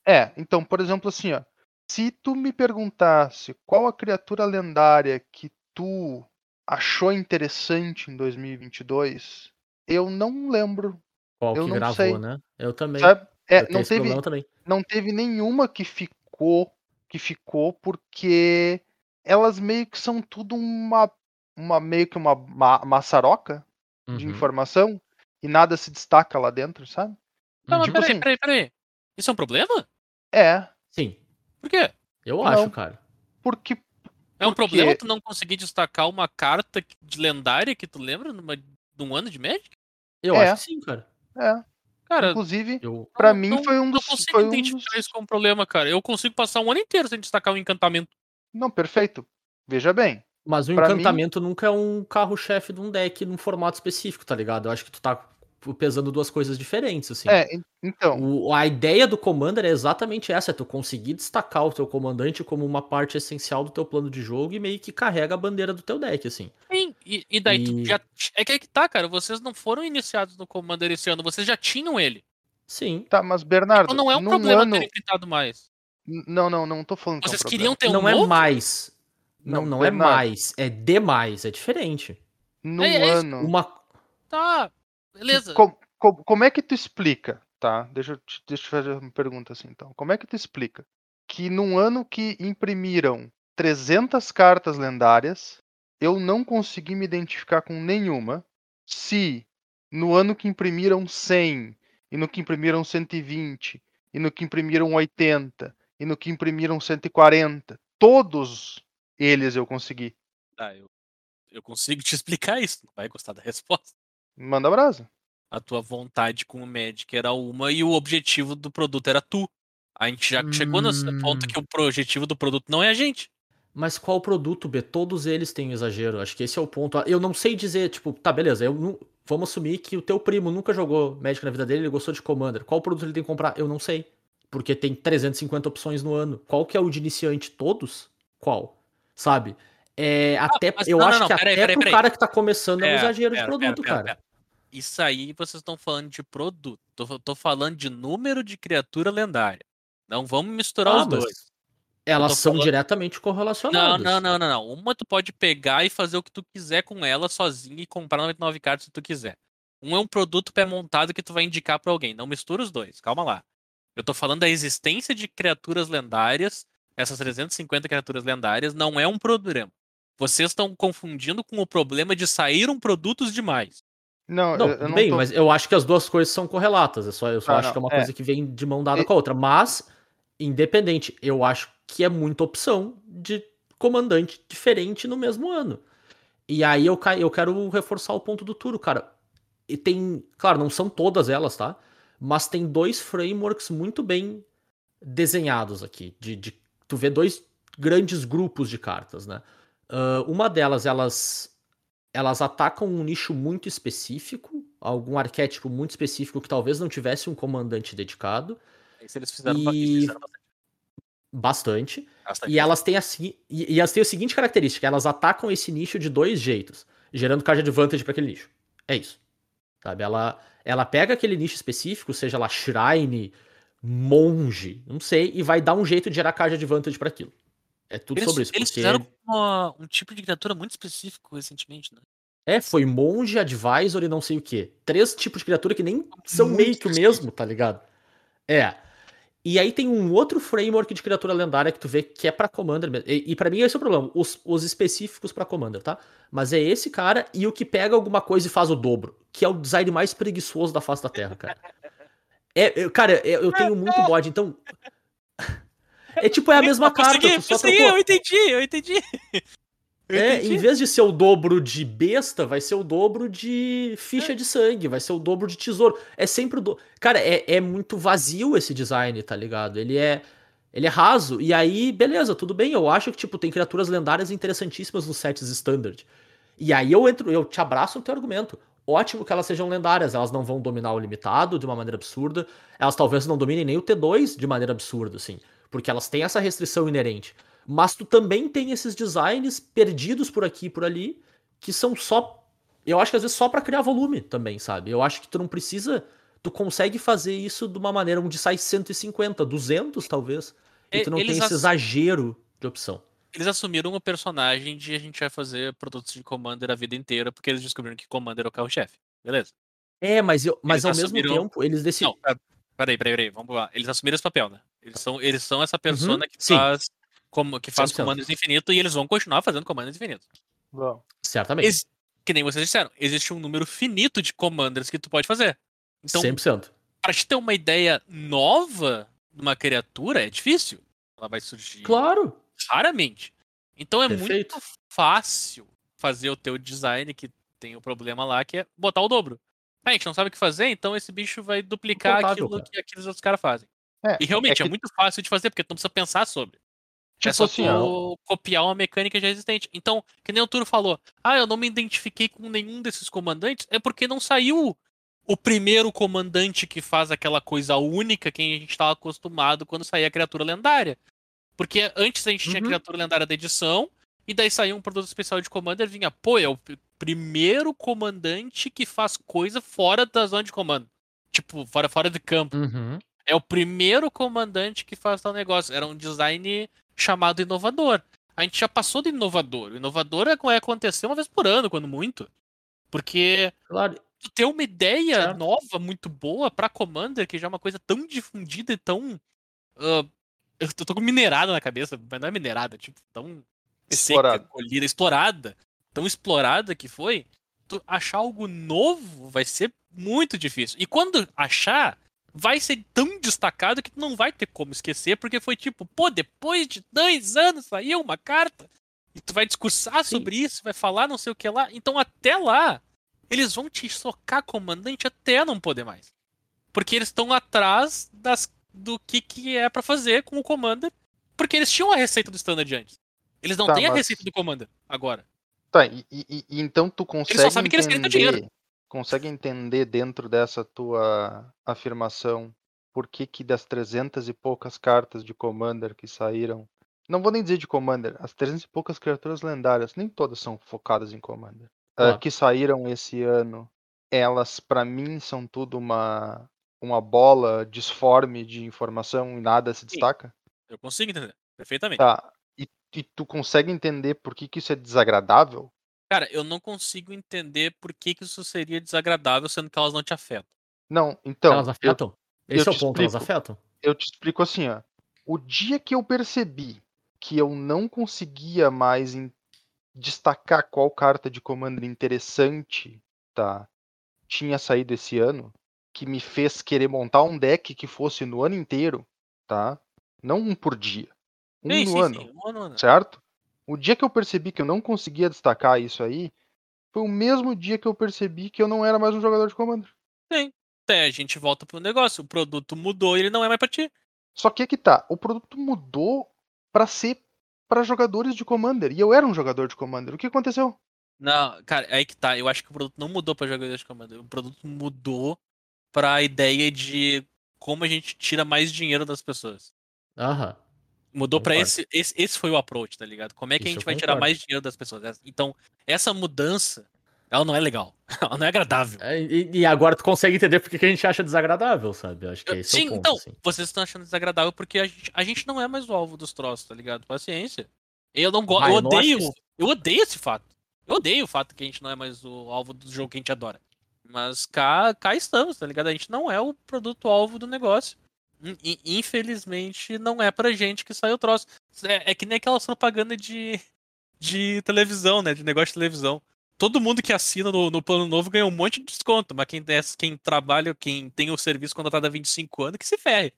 S4: É, então, por exemplo, assim, ó. Se tu me perguntasse qual a criatura lendária que tu achou interessante em 2022, eu não lembro,
S2: Qual
S4: Eu
S2: que
S4: não
S2: gravou,
S4: sei.
S2: né? Eu também.
S4: sabe? É,
S2: eu
S4: não teve,
S2: também.
S4: não teve nenhuma que ficou, que ficou porque elas meio que são tudo uma, uma meio que uma ma- maçaroca de
S2: Uhum.
S4: informação e nada se destaca lá dentro, sabe?
S3: Não, mas
S4: Tipo
S3: peraí,
S4: assim-
S3: peraí, peraí. Isso é um problema?
S4: É,
S2: Sim,
S3: Por quê?
S2: eu
S4: Não.
S2: acho, cara.
S4: porque
S3: É um
S4: Por quê?
S3: problema tu não conseguir destacar uma carta de lendária que tu lembra numa, num ano de Magic?
S2: Eu
S4: É.
S2: acho que sim, cara.
S4: é,
S3: Cara,
S4: inclusive
S2: Eu...
S4: Pra
S3: não-
S4: mim
S3: não-
S4: foi um dos-
S3: consigo
S4: foi um
S3: identificar
S4: dos-
S3: isso como problema, cara. Eu consigo passar um ano inteiro sem destacar um encantamento.
S4: Não, perfeito. Veja bem.
S2: Mas o
S4: Pra mim-
S2: encantamento nunca é um carro-chefe de um deck num formato específico, tá ligado? Eu acho que tu tá pesando duas coisas diferentes, assim.
S4: É, en- então,
S2: O- a ideia do Commander é exatamente essa, é tu conseguir destacar o teu comandante como uma parte essencial do teu plano de jogo e meio que carrega a bandeira do teu deck, assim.
S3: Sim, e, e daí tu
S2: E-
S3: já. É que é que tá, cara. Vocês não foram iniciados no Commander esse ano, vocês já tinham ele.
S2: Sim.
S4: tá, mas Bernardo,
S3: Então não é um problema
S4: ano...
S3: terem printado mais.
S4: Não, não, não tô falando que é um
S3: Vocês queriam ter um
S2: não é
S3: novo?
S2: mais. Não,
S4: Não,
S2: não é
S4: Bernardo.
S2: mais. É demais. É diferente.
S4: Num
S3: É- é
S4: ano...
S2: Uma.
S3: Tá, beleza.
S4: Com- com- como é que tu explica, tá? Deixa eu, te, deixa eu fazer uma pergunta assim, então. Como é que tu explica que num ano que imprimiram 300 cartas lendárias, eu não consegui me identificar com nenhuma, se no ano que imprimiram 100, e no que imprimiram 120, e no que imprimiram 80, e no que imprimiram 140, todos eles eu consegui.
S3: Tá, eu, eu consigo te explicar isso. Não vai gostar da resposta.
S4: Manda brasa.
S3: A tua vontade com o Magic era uma e o objetivo do produto era tu. A gente já chegou nesse
S2: Hum.
S3: ponto que o objetivo do produto não é a gente.
S2: Mas qual produto, B? Todos eles têm exagero. Acho que esse é o ponto. Eu não sei dizer, tipo, tá, beleza. Eu não- Vamos assumir que o teu primo nunca jogou Magic na vida dele, ele gostou de Commander. Qual produto ele tem que comprar? Eu não sei. Porque tem 350 opções no ano. Qual que é o de iniciante? Todos? Qual? Sabe? É, até,
S3: Ah, mas
S2: eu
S3: não,
S2: acho
S3: não,
S2: que
S3: peraí,
S2: até
S3: peraí,
S2: cara que tá começando é um
S3: Pera,
S2: exagero de
S3: pera,
S2: produto,
S3: pera,
S2: cara.
S3: pera, pera. Isso aí vocês estão falando de produto. Tô, tô falando de número de criatura lendária. Não vamos misturar
S2: Ah,
S3: os dois.
S2: Elas são
S3: falando-
S2: diretamente correlacionadas.
S3: não, não, não, não. Uma tu pode pegar e fazer o que tu quiser com ela sozinha e comprar 99 cartas se tu quiser. Um é um produto pré-montado que tu vai indicar pra alguém. Não mistura os dois. Calma lá. Eu tô falando da existência de criaturas lendárias. Essas 350 criaturas lendárias não é um problema. Vocês estão confundindo com o problema de saíram produtos demais.
S4: Não,
S2: Não,
S4: eu, eu
S2: tudo
S4: não
S2: bem,
S4: tô...
S2: mas eu acho que as duas coisas são correlatas. Eu só, eu só
S4: Ah,
S2: acho
S4: não,
S2: que é uma
S4: é.
S2: coisa que vem de mão dada
S4: E-
S2: com a outra. Mas, independente, eu acho que é muita opção de comandante diferente no mesmo ano. E aí eu, eu quero reforçar o ponto do Turo, cara. E tem, claro, não são todas elas, tá? Mas tem dois frameworks muito bem desenhados aqui. De, de- tu vê dois grandes grupos de cartas, né? Ah, uma delas, elas elas atacam um nicho muito específico, algum arquétipo muito específico que talvez não tivesse um comandante dedicado,
S3: Isso eles fizeram,
S2: E-
S3: isso fizeram bastante.
S2: bastante. E elas têm a, e, e elas têm a seguinte característica: elas atacam esse nicho de dois jeitos, gerando card advantage para aquele nicho. É isso. Sabe? Ela, ela pega aquele nicho específico, seja lá Shrine, Monge, não sei, e vai dar um jeito de gerar card advantage para aquilo. É tudo
S3: Eles,
S2: sobre isso.
S3: eles
S2: porque-
S3: fizeram uma- um tipo de criatura muito específico recentemente, né?
S2: É, foi Monge, Advisor e não sei o que. Três tipos de criatura que nem são
S3: Muito
S2: meio que o mesmo, tá ligado? É. E aí tem um outro framework de criatura lendária que tu vê que é pra Commander mesmo. E, e para mim esse é o problema, os, os específicos pra Commander, tá? Mas é esse cara e o que pega alguma coisa e faz o dobro, que é o design mais preguiçoso da face da Terra, cara. É, eu- cara, eu, eu tenho muito bode, então... É tipo, é a mesma
S3: Eu
S2: carta,
S3: consegui, consegui,
S2: trocou...
S3: eu entendi, eu entendi. Eu
S2: É,
S3: entendi.
S2: em vez de ser o dobro de besta, vai ser o dobro de ficha de sangue, vai ser o dobro de tesouro. É sempre o dobro. Cara, é, é muito vazio esse design, tá ligado? Ele é. Ele é raso. E aí, beleza, tudo bem. Eu acho que, tipo, tem criaturas lendárias interessantíssimas nos sets standard. E aí eu entro, eu te abraço no teu argumento. Ótimo que elas sejam lendárias, elas não vão dominar o limitado de uma maneira absurda. Elas talvez não dominem nem o T2 de maneira absurda, assim. Porque elas têm essa restrição inerente. Mas tu também tem esses designs perdidos por aqui e por ali, que são só. Eu acho que às vezes só pra criar volume também, sabe? Eu acho que tu não precisa. Tu consegue fazer isso de uma maneira onde sai 150, 200 talvez. E tu não tem
S3: eles
S2: esse
S3: ass-
S2: exagero de opção.
S3: Eles assumiram o personagem de a gente vai fazer produtos de Commander a vida inteira, porque eles descobriram que Commander é o carro-chefe. Beleza.
S2: É, mas, eu, mas
S3: Eles
S2: ao mesmo
S3: assumiram-
S2: tempo eles decidem.
S3: Não, pera- peraí, peraí, peraí, vamos lá. Eles assumiram esse papel, né? Eles são, eles são essa persona que
S2: Uhum, sim.
S3: faz, como, que faz
S2: 100%.
S3: comandos infinito e eles vão continuar fazendo comandos infinitos.
S4: Bom,
S2: Certamente.
S3: Ex- que nem vocês disseram, existe um número finito de commanders que tu pode fazer. Então,
S2: 100%.
S3: para te ter uma ideia nova de uma criatura, é difícil. Ela vai surgir
S2: Claro.
S3: Raramente. Então é
S2: Perfeito.
S3: muito fácil fazer o teu design que tem o problema lá, que é botar o dobro. Ah, a gente não sabe o que fazer, então esse bicho vai duplicar
S2: Confortável,
S3: aquilo
S2: cara.
S3: que aqueles outros caras fazem.
S4: É,
S3: E realmente é,
S4: que-
S3: muito fácil de fazer, porque tu não precisa pensar sobre.
S4: tipo
S3: é só
S4: assim,
S3: tu copiar uma mecânica já existente. Então, que nem o Turo falou, ah, eu não me identifiquei com nenhum desses comandantes, é porque não saiu o primeiro comandante que faz aquela coisa única que a gente estava acostumado quando saía a criatura lendária. Porque antes a gente tinha a
S2: Uhum.
S3: criatura lendária da edição, e daí saía um produto especial de Commander vinha, pô, é o pr- primeiro comandante que faz coisa fora da zona de comando. Tipo, fora, fora de campo.
S2: Uhum.
S3: É o primeiro comandante que faz tal negócio. Era um design chamado inovador. A gente já passou do inovador. O inovador é é acontecer uma vez por ano, quando muito. Porque
S2: Claro.
S3: tu ter uma ideia
S2: Certo.
S3: nova, muito boa pra Commander, que já é uma coisa tão difundida e tão. ah, eu tô com minerada na cabeça, mas não é minerada, tipo, tão
S4: Explorada.
S3: seca, colhida, explorada. Tão explorada que foi. Tu achar algo novo vai ser muito difícil. E quando achar, vai ser tão destacado que tu não vai ter como esquecer, porque foi tipo, pô, depois de dois anos saiu uma carta. E tu vai discursar
S2: Sim.
S3: sobre isso, vai falar não sei o que lá. Então até lá, eles vão te socar comandante até não poder mais. Porque eles estão atrás das, do que, que é pra fazer com o Commander. Porque eles tinham a receita do Standard antes. Eles não
S4: Tá,
S3: têm a
S4: mas-
S3: receita do Commander agora.
S4: Tá, e, e- e- então tu consegue
S3: só sabem que eles querem dinheiro.
S4: entender, consegue entender dentro dessa tua afirmação por que que das 300 e poucas cartas de Commander que saíram, não vou nem dizer de Commander, as 300 e poucas criaturas lendárias, nem todas são focadas em Commander, ah,
S2: Claro.
S4: que saíram esse ano, elas pra mim são tudo uma uma bola disforme de informação e nada se destaca?
S3: Eu consigo entender. Perfeitamente.
S4: Tá. E, e tu consegue entender por que que isso é desagradável?
S3: Cara, eu não consigo entender por que, que isso seria desagradável, sendo que elas não te afetam.
S4: Não, então,
S2: elas
S4: eu,
S2: afetam? Esse
S4: eu
S2: é o
S4: te
S2: ponto, elas
S4: explico.
S2: afetam?
S4: eu te explico assim, ó. O dia que eu percebi que eu não conseguia mais destacar qual carta de Commander interessante, tá, tinha saído esse ano, que me fez querer montar um deck que fosse no ano inteiro, tá? Não um por dia. Um
S3: sim,
S4: no
S3: sim,
S4: ano,
S3: sim. Um ano, ano.
S4: certo? O dia que eu percebi que eu não conseguia destacar isso aí, foi o mesmo dia que eu percebi que eu não era mais um jogador de Commander.
S3: Até a gente volta pro negócio. O produto mudou e ele não é mais pra ti.
S4: Só que é que tá, o produto mudou pra ser pra jogadores de Commander. E eu era um jogador de Commander. O que aconteceu?
S3: Não, cara, aí que tá. Eu acho que o produto não mudou pra jogadores de Commander. O produto mudou pra ideia de como a gente tira mais dinheiro das pessoas.
S2: Aham.
S3: Mudou pra
S2: Concordo.
S3: esse, esse. Esse foi o approach, tá ligado? Como é que a
S2: Isso
S3: gente
S2: eu
S3: vai tirar mais dinheiro das pessoas? Então, essa mudança, ela não é legal. Ela não é agradável.
S2: É, E, e agora tu consegue entender porque que a gente acha desagradável, sabe? Eu acho que esse
S3: Sim,
S2: é o ponto,
S3: então,
S2: assim.
S3: vocês estão achando desagradável porque a gente, a gente não é mais o alvo dos troços, tá ligado? Paciência. Eu não gosto,
S2: Ah,
S3: eu
S2: eu não
S3: odeio,
S2: isso-
S3: eu odeio esse fato. Eu odeio o fato que a gente não é mais o alvo do jogo que a gente adora. Mas cá, cá estamos, tá ligado? A gente não é o produto-alvo do negócio. In- in- Infelizmente, não é pra gente que sai o troço. É, é que nem aquelas propagandas de, de televisão, né? De negócio de televisão. Todo mundo que assina no, no plano novo ganha um monte de desconto, mas quem, des- quem trabalha, quem tem o serviço contratado há 25 anos, que se ferre.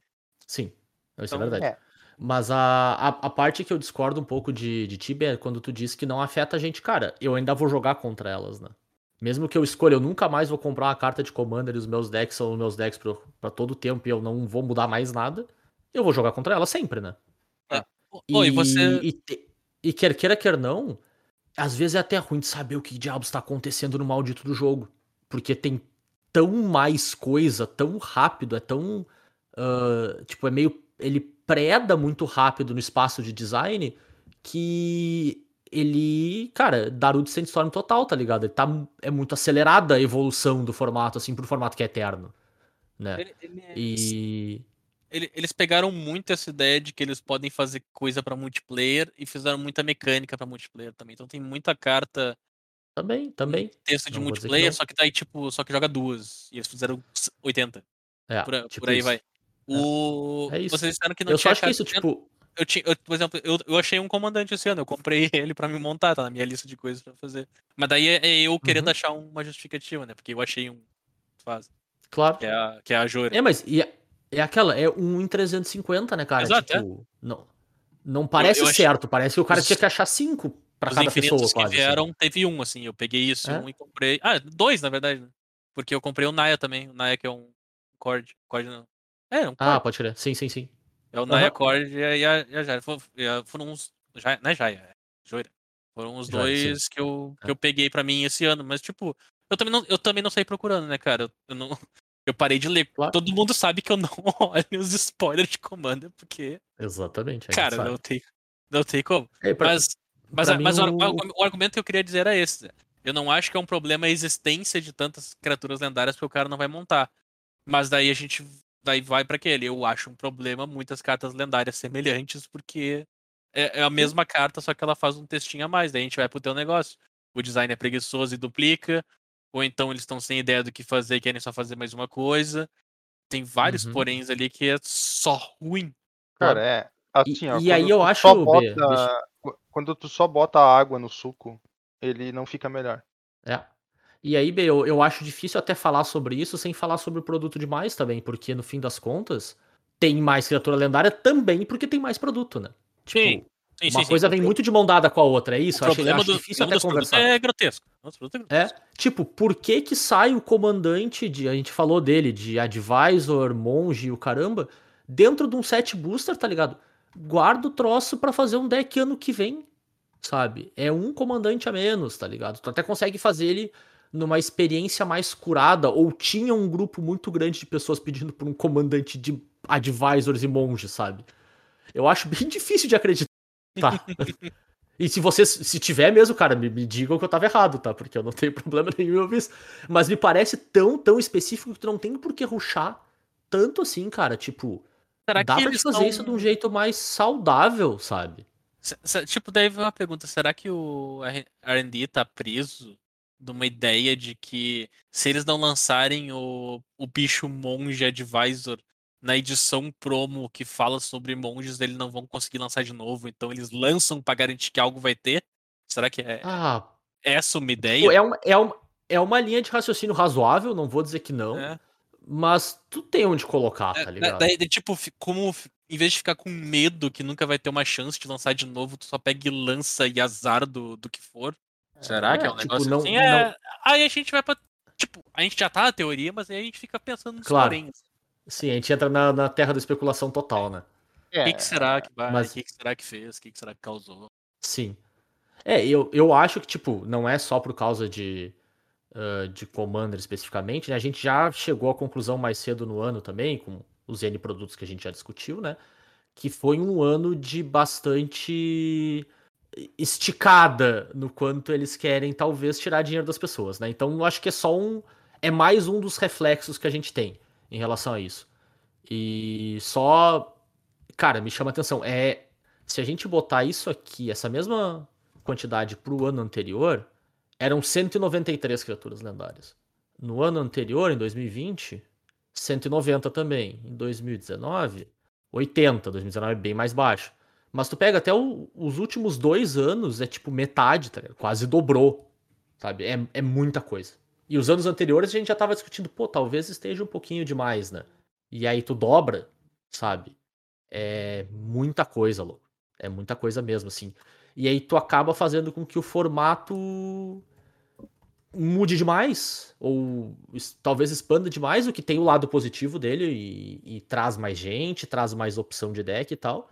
S2: Sim, isso
S3: Então,
S2: é verdade.
S4: é.
S2: Mas a, a, a parte que eu discordo um pouco de, de Tibia é quando tu diz que não afeta a gente. Cara, eu ainda vou jogar contra elas, né? Mesmo que eu escolha, eu nunca mais vou comprar uma carta de Commander e os meus decks são os meus decks pra, pra todo o tempo e eu não vou mudar mais nada. Eu vou jogar contra elas sempre, né?
S3: Oi, você.
S2: E, te- e quer queira, quer não, às vezes é até ruim de saber o que diabos está acontecendo no maldito do jogo. Porque tem tão mais coisa, tão rápido, é tão. ah, tipo, é meio. Ele preda muito rápido no espaço de design que ele. Cara, Darude Sandstorm total, tá ligado? Ele tá, é muito acelerada a evolução do formato, assim, pro formato que é eterno. Né?
S3: ele- ele-
S2: E.
S3: ele- eles pegaram muito essa ideia de que eles podem fazer coisa pra multiplayer e fizeram muita mecânica pra multiplayer também. Então tem muita carta,
S2: Também, também.
S3: texto de
S2: Não que
S3: multiplayer,
S2: não.
S3: só que daí, tipo, só que joga duas. E eles fizeram 80.
S2: É,
S3: Por,
S2: tipo
S3: por aí
S2: isso.
S3: vai. O...
S2: É isso.
S3: Vocês disseram que não
S2: Eu só
S3: tinha
S2: acho que
S3: carta
S2: isso, tipo.
S3: Eu tinha, eu, por exemplo, eu, eu achei um comandante esse ano, eu comprei ele pra me montar, tá na minha lista de coisas pra fazer. Mas daí é, é eu querendo
S2: Uhum.
S3: achar uma justificativa, né? Porque eu achei um fase,
S2: Claro.
S3: que é a, que é a Jora.
S2: É, mas e é, é aquela, é um em 350, né, cara?
S3: Exato,
S2: tipo, não, não parece
S3: eu achei-
S2: certo, parece que o cara tinha que achar cinco pra
S3: Os
S2: cada pessoa,
S3: que
S2: quase. assim.
S3: vieram, teve um, assim. Eu peguei isso
S2: É?
S3: um e comprei. Ah, dois, na verdade. né? Porque eu comprei o Naya também. O Naya que é um Cord. Cord não. É, um
S2: Ah,
S3: Cord.
S2: pode crer. Sim, sim, sim.
S3: É o Naya. Cord e a, e a, e a Foram uns. Já, não é Jaya, é Joira. Foram os dois que eu, que
S2: É.
S3: eu peguei pra mim esse ano. Mas, tipo, eu também não, eu também não saí procurando, né, cara? Eu, eu não. Eu parei de ler.
S2: Claro.
S3: Todo mundo sabe que eu não olho os spoilers de Commander, porque,
S2: Exatamente.
S3: cara,
S2: sabe.
S3: não tem, não tem como.
S2: É, pra-
S3: Mas, mas,
S2: pra
S3: mas o,
S2: o-
S3: o argumento que eu queria dizer era esse. Eu não acho que é um problema a existência de tantas criaturas lendárias porque o cara não vai montar. Mas daí a gente daí vai pra aquele. Eu acho um problema muitas cartas lendárias semelhantes porque é, é a mesma carta, só que ela faz um textinho a mais. Daí a gente vai pro teu negócio. O design é preguiçoso e duplica. Ou então eles estão sem ideia do que fazer e querem só fazer mais uma coisa. Tem vários
S2: Uhum.
S3: poréns ali que é só ruim.
S4: Cara, é. Assim,
S2: E-
S4: ó,
S2: e aí eu acho,
S4: bota,
S2: deixa-
S4: qu- Quando tu só bota água no suco, ele não fica melhor.
S2: É. E aí, Bê, eu, eu acho difícil até falar sobre isso sem falar sobre o produto demais também, porque no fim das contas, tem mais criatura lendária também porque tem mais produto, né? Tipo,
S3: Sim, Sim,
S2: uma
S3: sim, sim.
S2: coisa
S3: O
S2: vem muito de mão dada com a outra, é isso?
S3: O
S2: acho,
S3: problema
S2: acho
S3: do,
S2: difícil até conversar.
S3: é grotesco. É
S2: É, tipo, por que que sai o comandante de, a gente falou dele, de advisor, monge e o caramba, dentro de um set booster, tá ligado? Guarda o troço pra fazer um deck ano que vem, sabe? É um comandante a menos, tá ligado? Tu até consegue fazer ele numa experiência mais curada, ou tinha um grupo muito grande de pessoas pedindo por um comandante de advisors e monges, sabe? Eu acho bem difícil de acreditar. E se você, se tiver mesmo, cara, me, me digam que eu tava errado, tá? Porque eu não tenho problema nenhum em ouvir isso. Mas me parece tão, tão específico que tu não tem por que ruxar tanto assim, cara. Tipo,
S3: Será
S2: dá
S3: que
S2: pra fazer
S3: tão-
S2: isso de um jeito mais saudável, sabe?
S3: Tipo, daí vem uma pergunta: será que o RD tá preso de uma ideia de que se eles não lançarem o, o bicho monge advisor na edição promo que fala sobre monges, eles não vão conseguir lançar de novo, então eles lançam pra garantir que algo vai ter? Será que é
S2: Ah,
S3: essa uma
S2: pô,
S3: ideia?
S2: é uma, é, uma, é uma linha de raciocínio razoável, não vou dizer que não,
S3: É.
S2: mas tu tem onde colocar,
S3: É,
S2: tá
S3: da-
S2: ligado?
S3: daí, tipo, como em vez de ficar com medo que nunca vai ter uma chance de lançar de novo, tu só pega e lança e azar do, do que for. Será que é um
S2: tipo,
S3: negócio
S2: não-
S3: assim?
S2: não-
S3: É, Aí a gente vai pra. Tipo, a gente já tá na teoria, mas aí a gente fica pensando nos
S2: Claro.
S3: poréns.
S2: Sim, a gente entra na, na terra da especulação total, né?
S3: O que, que será que vai? O
S2: mas-
S3: que, que será que fez? O que, que será que causou?
S2: Sim. É, eu, eu acho que, tipo, não é só por causa de, ah, de Commander especificamente, né? A gente já chegou à conclusão mais cedo no ano também, com os N produtos que a gente já discutiu, né? Que foi um ano de bastante esticada no quanto eles querem, talvez, tirar dinheiro das pessoas, né? Então, eu acho que é só um. É mais um dos reflexos que a gente tem em relação a isso. E só. Cara, me chama atenção. É. Se a gente botar isso aqui, essa mesma quantidade pro ano anterior, eram 193 criaturas lendárias. No ano anterior, em 2020, 190 também. Em 2019, 80. 2019 é bem mais baixo. Mas tu pega até o- os últimos dois anos, é tipo metade, tá? Quase dobrou, sabe? É, é muita coisa. E os anos anteriores a gente já tava discutindo, pô, talvez esteja um pouquinho demais, né? E aí tu dobra, sabe? É muita coisa, louco. É muita coisa mesmo, assim. E aí tu acaba fazendo com que o formato mude demais, ou talvez expanda demais, o que tem o lado positivo dele e, e traz mais gente, traz mais opção de deck e tal.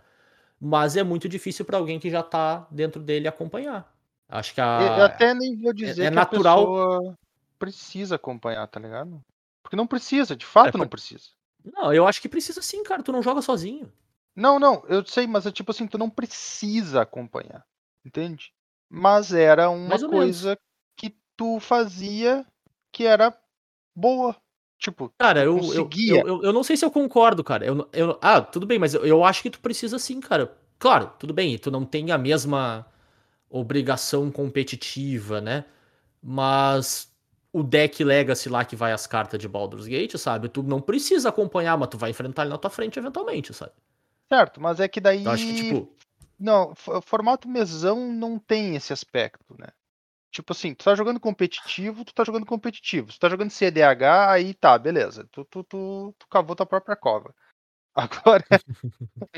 S2: Mas é muito difícil pra alguém que já tá dentro dele acompanhar. Acho que a.
S4: eu até nem vou dizer
S2: é
S4: que
S2: natural-
S4: a pessoa precisa acompanhar, tá ligado? Porque não precisa, de fato
S2: É,
S4: não
S2: por-
S4: precisa.
S2: Não, eu acho que precisa sim, cara. Tu não joga sozinho.
S4: Não, não, eu sei, mas é tipo assim, tu não precisa acompanhar, entende? Mas era uma
S2: ou menos.
S4: coisa que tu fazia que era boa. Tipo,
S2: Cara, eu, eu, eu, eu, não sei se eu concordo, cara. Eu, eu, ah, tudo bem, mas eu, eu acho que tu precisa sim, cara. Claro, tudo bem, tu não tem a mesma obrigação competitiva, né? Mas o deck Legacy lá que vai as cartas de Baldur's Gate, sabe? Tu não precisa acompanhar, mas tu vai enfrentar ele na tua frente eventualmente, sabe?
S4: certo, mas é que daí.
S2: Eu acho que, tipo,
S4: Não, fo- formato mesão não tem esse aspecto, né? Tipo assim, tu tá jogando competitivo, tu tá jogando competitivo. Se tu tá jogando CDH, aí tá, beleza. Tu, tu, tu, tu cavou tua própria cova. Agora,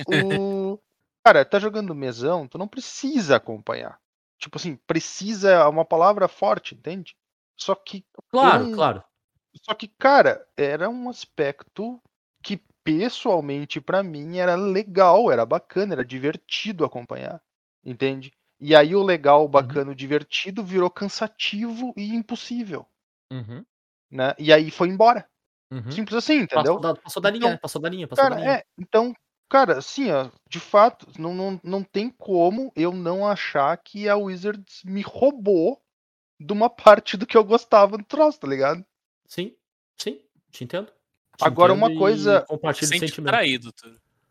S4: o. Cara, tá jogando mesão, tu não precisa acompanhar. Tipo assim, precisa é uma palavra forte, entende? Só que
S2: claro,
S4: não-
S2: claro.
S4: só que, cara, era um aspecto que pessoalmente pra mim era legal, era bacana, era divertido acompanhar, entende? E aí o legal, o bacana, o divertido virou cansativo e impossível,
S2: Uhum,
S4: né? E aí foi embora.
S2: uhum.
S4: Simples assim, entendeu?
S2: Passou da, passou da linha,
S4: Então,
S2: passou da linha, passou da
S4: Cara,
S2: linha.
S4: é, então, cara, assim, ó, de fato, não, não, não tem como eu não achar que a Wizards me roubou de uma parte do que eu gostava do troço, tá ligado?
S2: Sim, sim, te entendo. Te
S4: Agora, uma
S2: entendo e
S4: coisa-
S2: Compartilho sentimento.
S3: traído.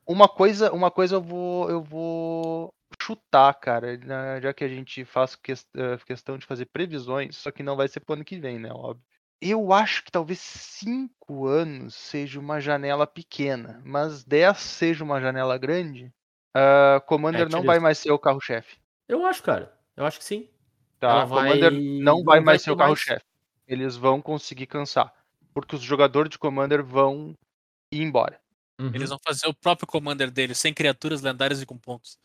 S4: Uma coisa, uma coisa eu vou, eu vou chutar, cara, né, já que a gente faz eh, questão de fazer previsões, só que não vai ser pro ano que vem, né, óbvio. Eu acho que talvez cinco anos seja uma janela pequena, mas 10 seja uma janela grande. ah, Commander
S2: É,
S4: não vai mais ser o carro-chefe,
S2: Eu acho, cara. Eu acho que sim.
S4: tá?
S2: Ela vai-
S4: Commander não vai
S2: não vai
S4: mais ser
S2: ter
S4: o carro-chefe. Eles vão conseguir cansar, porque os jogadores de Commander vão ir embora.
S2: Uhum.
S3: Eles vão fazer o próprio commander deles, sem criaturas lendárias e com pontos.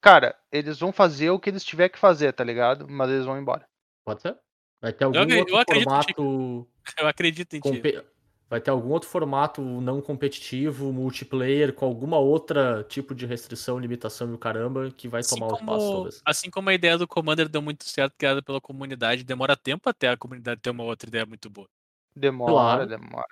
S4: Cara, eles vão fazer o que eles tiver que fazer, tá ligado? Mas eles vão embora.
S2: Pode ser? Vai ter algum
S3: acre-
S2: outro
S3: eu ti.
S2: formato.
S3: Eu acredito em ti.
S2: compe- Vai ter algum outro formato não competitivo, multiplayer, com alguma outra tipo de restrição, limitação e o caramba, que vai
S3: Assim
S2: tomar o espaço, talvez.
S3: assim como a ideia do Commander deu muito certo, criada pela comunidade, demora tempo até a comunidade ter uma outra ideia muito boa.
S4: Demora,
S2: Claro.
S4: demora.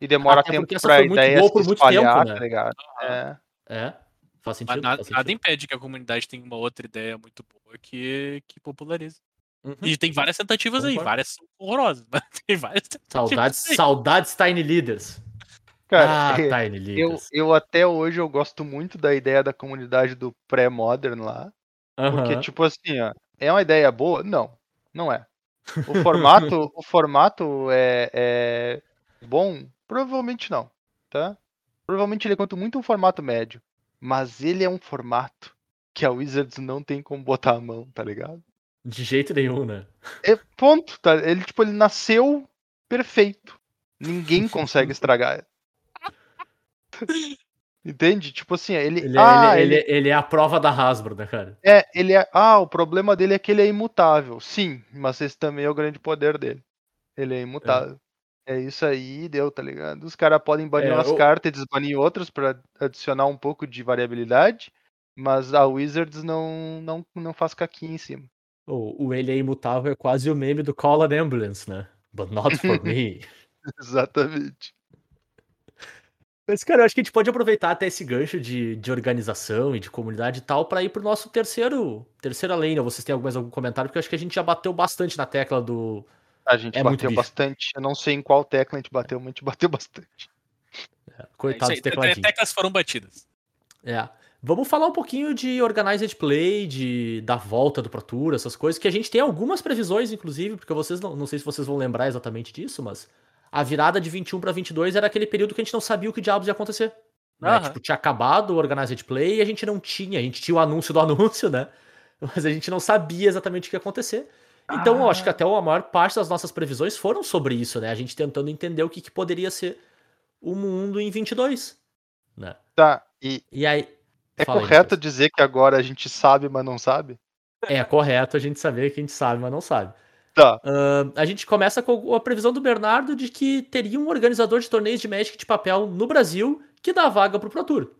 S4: E demora
S2: Até
S4: tempo pra
S2: muito
S4: ideia
S2: boa
S4: se
S2: muito
S4: espalhar,
S2: tempo, né?
S4: tá ligado? É.
S2: É, faz sentido.
S3: Mas nada,
S2: faz
S3: nada
S2: sentido.
S3: impede que a comunidade tenha uma outra ideia muito boa que, que popularize.
S2: Uhum.
S3: E tem várias tentativas aí,
S2: Concordo.
S3: várias são horrorosas, mas tem várias tentativas.
S2: Saudades,
S3: aí.
S2: saudades Tiny Leaders.
S4: Cara,
S2: ah,
S4: é,
S2: Tiny
S4: eu,
S2: Leaders.
S4: eu até hoje eu gosto muito da ideia da comunidade do pré-modern lá. Porque,
S2: Aham.
S4: tipo assim, ó, é uma ideia boa? Não, não é. O formato, o formato é, é bom? Provavelmente não, tá? Provavelmente ele é quanto muito um formato médio. Mas ele é um formato que a Wizards não tem como botar a mão, tá ligado?
S2: De jeito nenhum, né?
S4: É ponto, tá? Ele, tipo, ele nasceu perfeito. Ninguém consegue estragar. Entende? Tipo assim, ele.
S2: Ele é,
S4: ah,
S2: ele, ele, ele é a prova da Hasbro, né, cara?
S4: É, ele é. Ah, o problema dele é que ele é imutável. Sim, mas esse também é o grande poder dele. Ele é imutável. É, isso aí, deu, tá ligado? Os caras podem banir
S2: É,
S4: umas
S2: o-
S4: cartas e desbanir outras pra adicionar um pouco de variabilidade, mas a Wizards não, não, não faz caquinha em cima.
S2: O, o ele é imutável é quase o meme do Call an Ambulance, né? But not for me.
S4: Exatamente.
S2: Mas, cara, eu acho que a gente pode aproveitar até esse gancho de, de organização e de comunidade e tal pra ir pro nosso terceiro terceira lane. Vocês têm mais algum comentário? Porque eu acho que a gente já bateu bastante na tecla do.
S4: A gente
S2: É
S4: bateu bastante. Eu não sei em qual tecla a gente bateu, mas a gente bateu bastante.
S2: Coitado
S3: É
S2: do tecladinho.
S3: teclas foram batidas.
S2: É. Vamos falar um pouquinho de Organized Play, de, da volta do Pro Tour, essas coisas, que a gente tem algumas previsões, inclusive, porque vocês não, não sei se vocês vão lembrar exatamente disso, mas a virada de 21 para 22 era aquele período que a gente não sabia o que diabos ia acontecer. Né? Tipo, tinha acabado o Organized Play e a gente não tinha, a gente tinha o anúncio do anúncio, né? Mas a gente não sabia exatamente o que ia acontecer. Então, eu acho que até a maior parte das nossas previsões foram sobre isso, né? A gente tentando entender o que, que poderia ser o mundo em 22, né?
S4: Tá, e
S2: E aí...
S4: é
S2: aí,
S4: correto
S2: Nicolas.
S4: dizer que agora a gente sabe, mas não sabe?
S2: É correto a gente saber que a gente sabe, mas não sabe.
S4: Tá.
S2: Ahn, a gente começa com a previsão do Bernardo de que teria um organizador de torneios de Magic de papel no Brasil que dá vaga pro Pro Tour.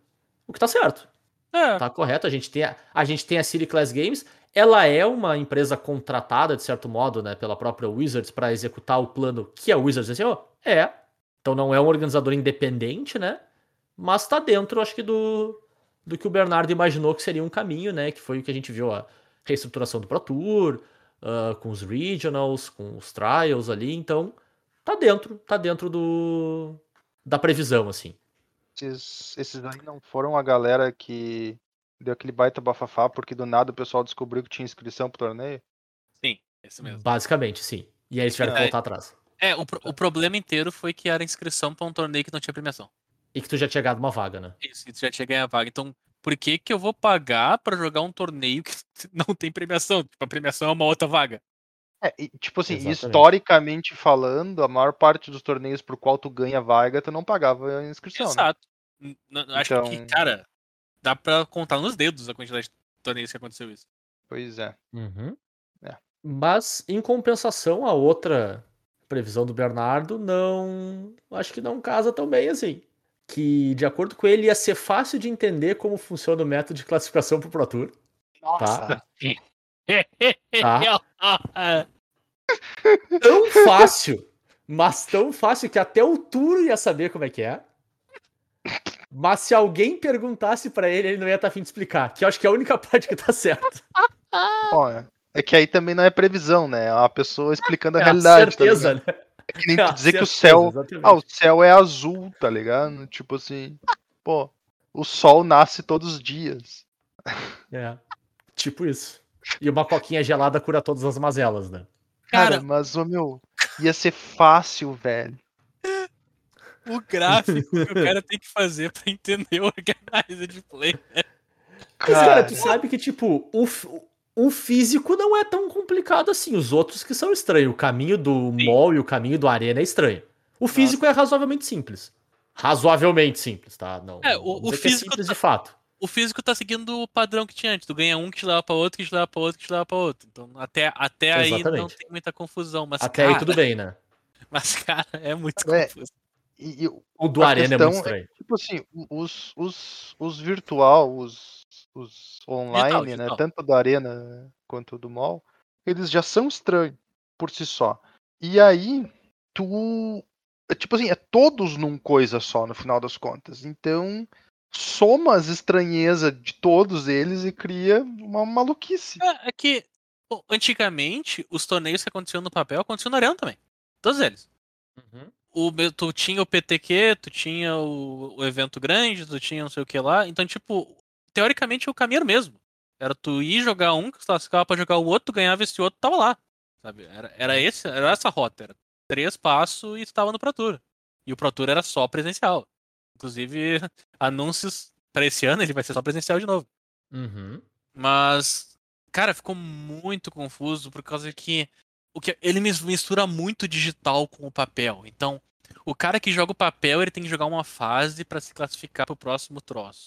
S2: O que tá certo.
S3: É,
S2: Tá correto. A gente tem a, a, gente tem a City Class Games. Ela é uma empresa contratada, de certo modo, né, pela própria Wizards para executar o plano que a Wizards desenhou? É. Então não é um organizador independente, né? Mas tá dentro, acho que, do, do que o Bernardo imaginou que seria um caminho, né? Que foi o que a gente viu a reestruturação do Pro Tour, ah, com os Regionals, com os Trials ali. Então, tá dentro, tá dentro do da previsão, assim.
S4: Esses, esses aí não foram a galera que deu aquele baita bafafá porque do nada o pessoal descobriu que tinha inscrição pro torneio?
S3: sim, esse mesmo.
S2: Basicamente, sim. E aí eles tiveram que
S3: É.
S2: voltar atrás.
S3: É, o, pro- o problema inteiro foi que era inscrição pra um torneio que não tinha premiação.
S2: E que tu já tinha ganhado uma vaga, né?
S3: Isso, e tu já tinha ganho a vaga. Então, por que que eu vou pagar pra jogar um torneio que não tem premiação? Tipo, a premiação é uma outra vaga.
S4: É, e, tipo assim,
S2: Exatamente.
S4: historicamente falando, a maior parte dos torneios por qual tu ganha vaga, tu não pagava a inscrição. né?
S3: Exato. N- n- Acho que,
S4: Então-
S3: cara, dá pra contar nos dedos a quantidade de torneios que aconteceu isso.
S4: Pois é. É.
S2: Mas, em compensação, a outra previsão do Bernardo não. Acho que não casa tão bem assim. Que, de acordo com ele, ia ser fácil de entender como funciona o método de classificação pro Pro Tour. Tá? Tá. Tão fácil, mas tão fácil que até o Tour ia saber como é que é. Mas se alguém perguntasse pra ele, ele não ia estar afim de explicar. Que eu acho que é a única parte que tá certa.
S4: Olha, é que aí também não é previsão, né? É uma pessoa explicando a
S2: É
S4: realidade. tá
S2: certeza,
S4: ligado?
S2: né?
S4: é que nem
S2: É
S4: dizer que o
S2: certeza,
S4: céu.
S2: exatamente.
S4: Ah, o céu é azul, tá ligado? Tipo assim, pô, o sol nasce todos os dias.
S2: É. Tipo isso. E uma coquinha gelada cura todas as mazelas, né?
S4: Cara,
S3: Cara,
S4: mas, ô meu, ia ser fácil, velho.
S3: O gráfico que o cara tem que fazer pra entender o organizer de play.
S2: Mas, cara, tu sabe que, tipo, o, o físico não é tão complicado assim. Os outros que são estranhos. O caminho do
S3: Sim.
S2: mall e o caminho do arena é estranho. O físico é razoavelmente simples. Razoavelmente simples, tá? Não,
S3: É, o- o
S2: é
S3: físico
S2: simples
S3: tá-
S2: de fato.
S3: O físico tá seguindo o padrão que tinha antes. Tu ganha um que te leva pra outro, que te leva pra outro, que te leva pra outro. Então, até, até aí não tem muita confusão. Mas,
S2: Até
S3: cara,
S2: aí tudo bem, né?
S3: Mas, cara, é muito
S4: É.
S3: confuso.
S4: E, e,
S2: O do arena é muito
S4: é-
S2: estranho.
S4: tipo assim, os, os, os virtual, os, os online, né?
S3: digital.
S4: Tanto da arena quanto do mall, eles já são estranhos por si só. E aí, tu. é Tipo assim, é todos num coisa só no final das contas. Então, soma as estranhezas de todos eles e cria uma maluquice.
S3: É, é que, antigamente, os torneios que aconteciam no papel aconteciam na arena também. Todos eles.
S2: Uhum.
S3: O, tu tinha o PTQ, tu tinha o, o evento grande, tu tinha não sei o que lá. Então, tipo, teoricamente o caminho era o mesmo. Era tu ir jogar um, que tu classificava pra jogar o outro, tu ganhava esse outro, tava lá. Sabe? Era, era, esse, era essa rota. Era três passos e tu tava no Pro Tour. E o Pro Tour era só presencial. Inclusive, anúncios pra esse ano ele vai ser só presencial de novo.
S2: Uhum.
S3: Mas, cara, ficou muito confuso por causa que o que ele mis- mistura muito digital com o papel. Então, o cara que joga o papel, ele tem que jogar uma fase pra se classificar pro próximo troço.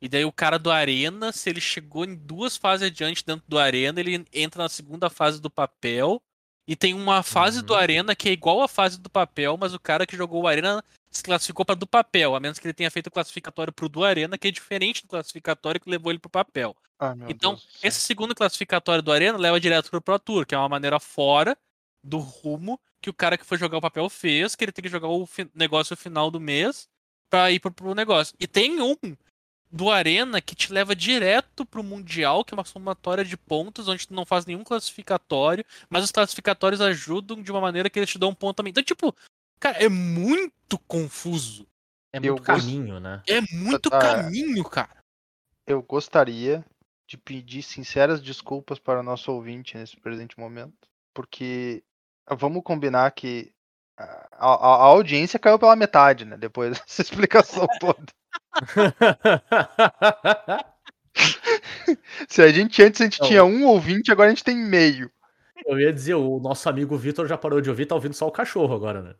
S3: E daí o cara do Arena, se ele chegou em duas fases adiante dentro do Arena, ele entra na segunda fase do papel. E tem uma fase do
S2: Uhum.
S3: Arena que é igual à fase do papel, mas o cara que jogou o Arena se classificou para do papel, a menos que ele tenha feito o classificatório pro do Arena, que é diferente do classificatório que levou ele pro papel.
S4: Ah,
S3: Então,
S4: Deus
S3: esse segundo classificatório do Arena leva direto pro Pro Tour, que é uma maneira fora do rumo que o cara que foi jogar o papel fez, que ele tem que jogar o negócio final do mês pra ir pro, pro negócio. E tem um do Arena que te leva direto pro Mundial, que é uma somatória de pontos, onde tu não faz nenhum classificatório, mas os classificatórios ajudam de uma maneira que eles te dão um ponto também. Então, tipo, cara, é muito confuso.
S2: É
S4: Eu
S2: muito
S4: gosto-
S2: caminho, né?
S3: É muito
S4: Ah,
S3: caminho, cara.
S4: Eu gostaria de pedir sinceras desculpas para o nosso ouvinte nesse presente momento, porque ah, vamos combinar que a, a- a audiência caiu pela metade, né? Depois dessa explicação toda. Se a gente antes a gente
S2: Não.
S4: tinha um ouvinte, agora a gente tem meio.
S2: Eu ia dizer, o nosso amigo Vitor já parou de ouvir, tá ouvindo só o cachorro agora, né?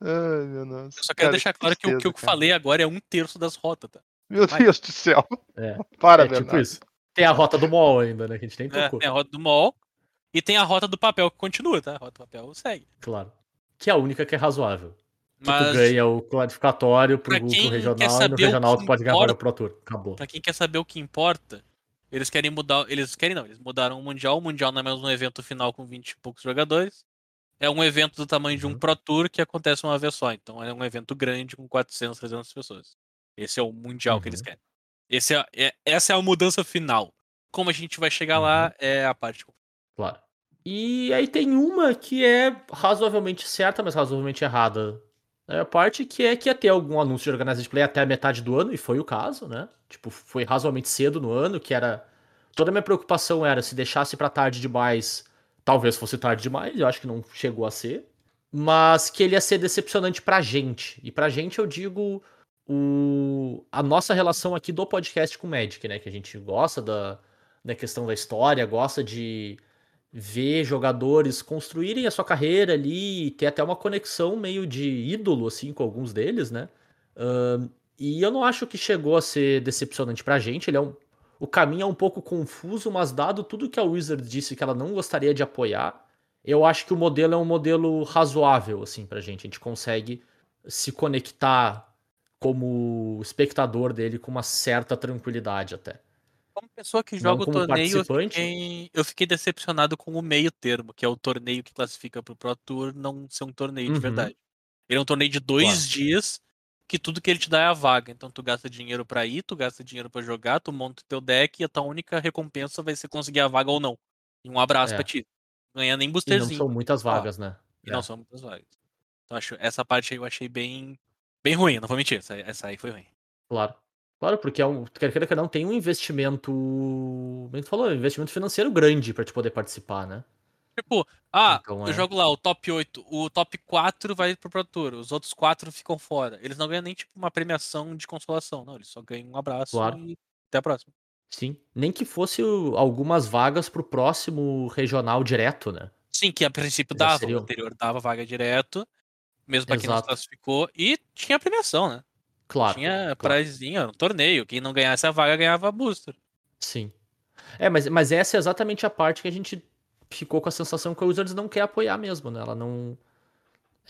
S4: Ai, meu Deus.
S3: Eu só quero
S4: Cara,
S3: deixar claro que o que eu
S4: tristeza, cara.
S3: falei agora é um terço das rotas, tá?
S4: Meu
S3: Vai.
S4: Deus do céu.
S2: É,
S4: Para,
S2: é tipo isso. Tem a rota do mall ainda, né? Que a gente nem
S3: É,
S2: tocou.
S3: tem a rota do mall e tem a rota do papel que continua, tá? A rota do papel segue.
S2: Claro. Que é a única que é razoável. Que tu
S3: Mas
S2: ganha o classificatório pro
S3: quer
S2: regional e no
S3: o
S2: regional
S3: que
S2: tu pode ganhar o Pro Tour. Acabou.
S3: pra quem quer saber o que importa, eles querem mudar. Eles querem não, eles mudaram o Mundial. O Mundial não é mais um evento final com 20 e poucos jogadores. É um evento do tamanho de um
S2: Uhum.
S3: Pro Tour que acontece uma vez só. Então é um evento grande com 400, 300 pessoas. Esse é o Mundial que eles
S2: Uhum.
S3: querem. Esse é, é- essa é a mudança final. Como a gente vai chegar lá
S2: Uhum.
S3: é a parte.
S2: Claro. E aí tem uma que é razoavelmente certa, mas razoavelmente errada. É a parte que é que ia ter algum anúncio de Organized Play até a metade do ano, e foi o caso, né? Tipo, foi razoavelmente cedo no ano, que era. Toda a minha preocupação era se deixasse pra tarde demais, talvez fosse tarde demais, eu acho que não chegou a ser. Mas que ele ia ser decepcionante pra gente. E pra gente eu digo o... a nossa relação aqui do podcast com o Magic, né? Que a gente gosta da, da questão da história, gosta de ver jogadores construírem a sua carreira ali ter até uma conexão meio de ídolo, assim, com alguns deles, né? Ahn, e eu não acho que chegou a ser decepcionante pra gente. Ele é um, o caminho é um pouco confuso, mas dado tudo que a Wizard disse que ela não gostaria de apoiar, eu acho que o modelo é um modelo razoável, assim, pra gente. A gente consegue se conectar como espectador dele com uma certa tranquilidade até.
S3: Como pessoa que joga o torneio, eu fiquei, eu fiquei decepcionado com o meio termo, que é o torneio que classifica pro Pro Tour não ser um torneio de
S2: Uhum.
S3: verdade. Ele é um torneio de dois
S2: Claro.
S3: dias que tudo que ele te dá é a vaga. Então tu gasta dinheiro pra ir, tu gasta dinheiro pra jogar, tu monta o teu deck e a tua única recompensa vai ser conseguir a vaga ou não. E um abraço
S2: É.
S3: pra ti. Ganhar nem
S2: E não
S3: boosterzinho.
S2: são muitas vagas, né?
S3: E não são muitas vagas. Então acho, essa parte aí eu achei bem, bem ruim, não vou mentir. Essa, essa aí foi ruim.
S2: Claro. Claro, porque é um, quer queira que não, tem um investimento. Como a gente falou, um investimento financeiro grande pra te poder participar, né?
S3: Tipo, ah,
S2: Então,
S3: eu
S2: é.
S3: jogo lá o top 8, o top 4 vai pro Pro Tour, os outros 4 ficam fora. Eles não ganham nem tipo uma premiação de consolação, não, eles só ganham um abraço
S2: Claro.
S3: e até a próxima.
S2: Sim. Nem que fosse algumas vagas pro próximo regional direto, né?
S3: Sim, que a princípio
S2: Já
S3: dava,
S2: seria
S3: o anterior dava vaga direto, mesmo pra quem não se
S2: Exato.
S3: classificou, e tinha premiação, né?
S2: Claro.
S3: tinha
S2: claro.
S3: um torneio, quem não ganhasse a vaga ganhava booster.
S2: Sim. É, mas, mas essa é exatamente a parte que a gente ficou com a sensação que a Wizards não quer apoiar mesmo, né? Ela não.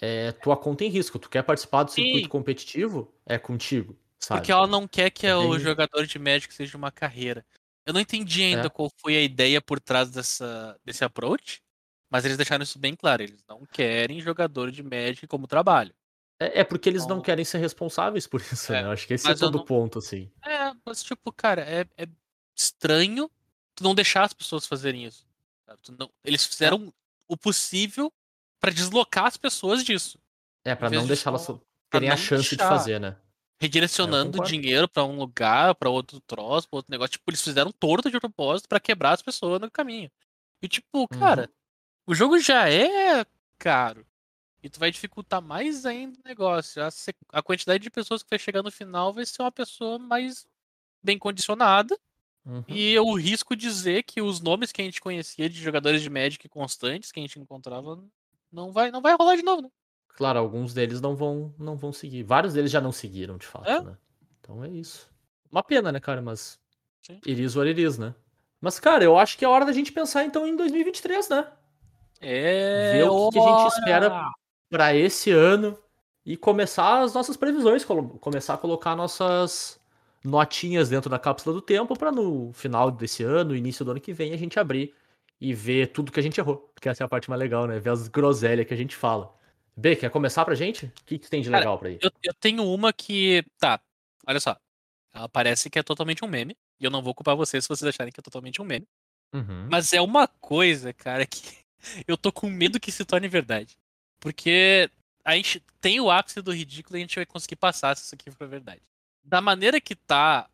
S2: É tua conta em risco. Tu quer participar do circuito
S3: Sim.
S2: competitivo? É contigo. Sabe?
S3: Porque ela não quer que
S2: É
S3: o
S2: bem-
S3: jogador de Magic seja uma carreira. Eu não entendi ainda
S2: É.
S3: qual foi a ideia por trás dessa, desse approach, mas eles deixaram isso bem claro. Eles não querem jogador de Magic como trabalho.
S2: É, é porque eles não
S3: Então-
S2: querem ser responsáveis por isso,
S3: É,
S2: né? Eu acho que esse é todo o
S3: não-
S2: ponto, assim.
S3: É, mas tipo, cara, é, é estranho tu não deixar as pessoas fazerem isso. Tu não- eles fizeram o possível pra deslocar as pessoas disso.
S2: É, pra
S3: vez
S2: não
S3: de
S2: deixá-las
S3: só-
S2: terem a chance de
S3: deixar.
S2: fazer, né?
S3: Redirecionando
S2: concordo.
S3: dinheiro pra um lugar, pra outro troço, pra outro negócio. Tipo, eles fizeram torto de propósito pra quebrar as pessoas no caminho. E tipo,
S2: Uhum.
S3: cara, o jogo já é caro. E tu vai dificultar mais ainda o negócio. A, a quantidade de pessoas que vai chegar no final vai ser uma pessoa mais bem condicionada.
S2: Uhum.
S3: E eu risco dizer que os nomes que a gente conhecia de jogadores de Magic constantes que a gente encontrava não vai, não vai rolar de novo, né?
S2: Claro, alguns deles não vão, não vão seguir. Vários deles já não seguiram, de fato,
S3: É?
S2: né? Então é isso. Uma pena, né, cara? Mas.
S3: Sim.
S2: Iris what it is, né? Mas, cara, eu acho que é hora da gente pensar então em 2023, né?
S3: É.
S2: Ver o que que a gente espera! Pra esse ano e começar as nossas previsões, começar a colocar nossas notinhas dentro da cápsula do tempo pra no final desse ano, início do ano que vem, a gente abrir e ver tudo que a gente errou. Porque essa é a parte mais legal, né? Ver as groselhas que a gente fala. B, quer começar pra gente? O que, que tem de
S3: Cara,
S2: legal pra aí?
S3: Eu, eu tenho uma que. Tá, olha só. Ela parece que é totalmente um meme. E eu não vou culpar vocês se vocês acharem que é totalmente um meme.
S2: Uhum.
S3: Mas é uma coisa, cara, que eu tô com medo que se torne verdade. Porque a gente tem o ápice do ridículo e a gente vai conseguir passar se isso aqui for verdade. Da maneira que tá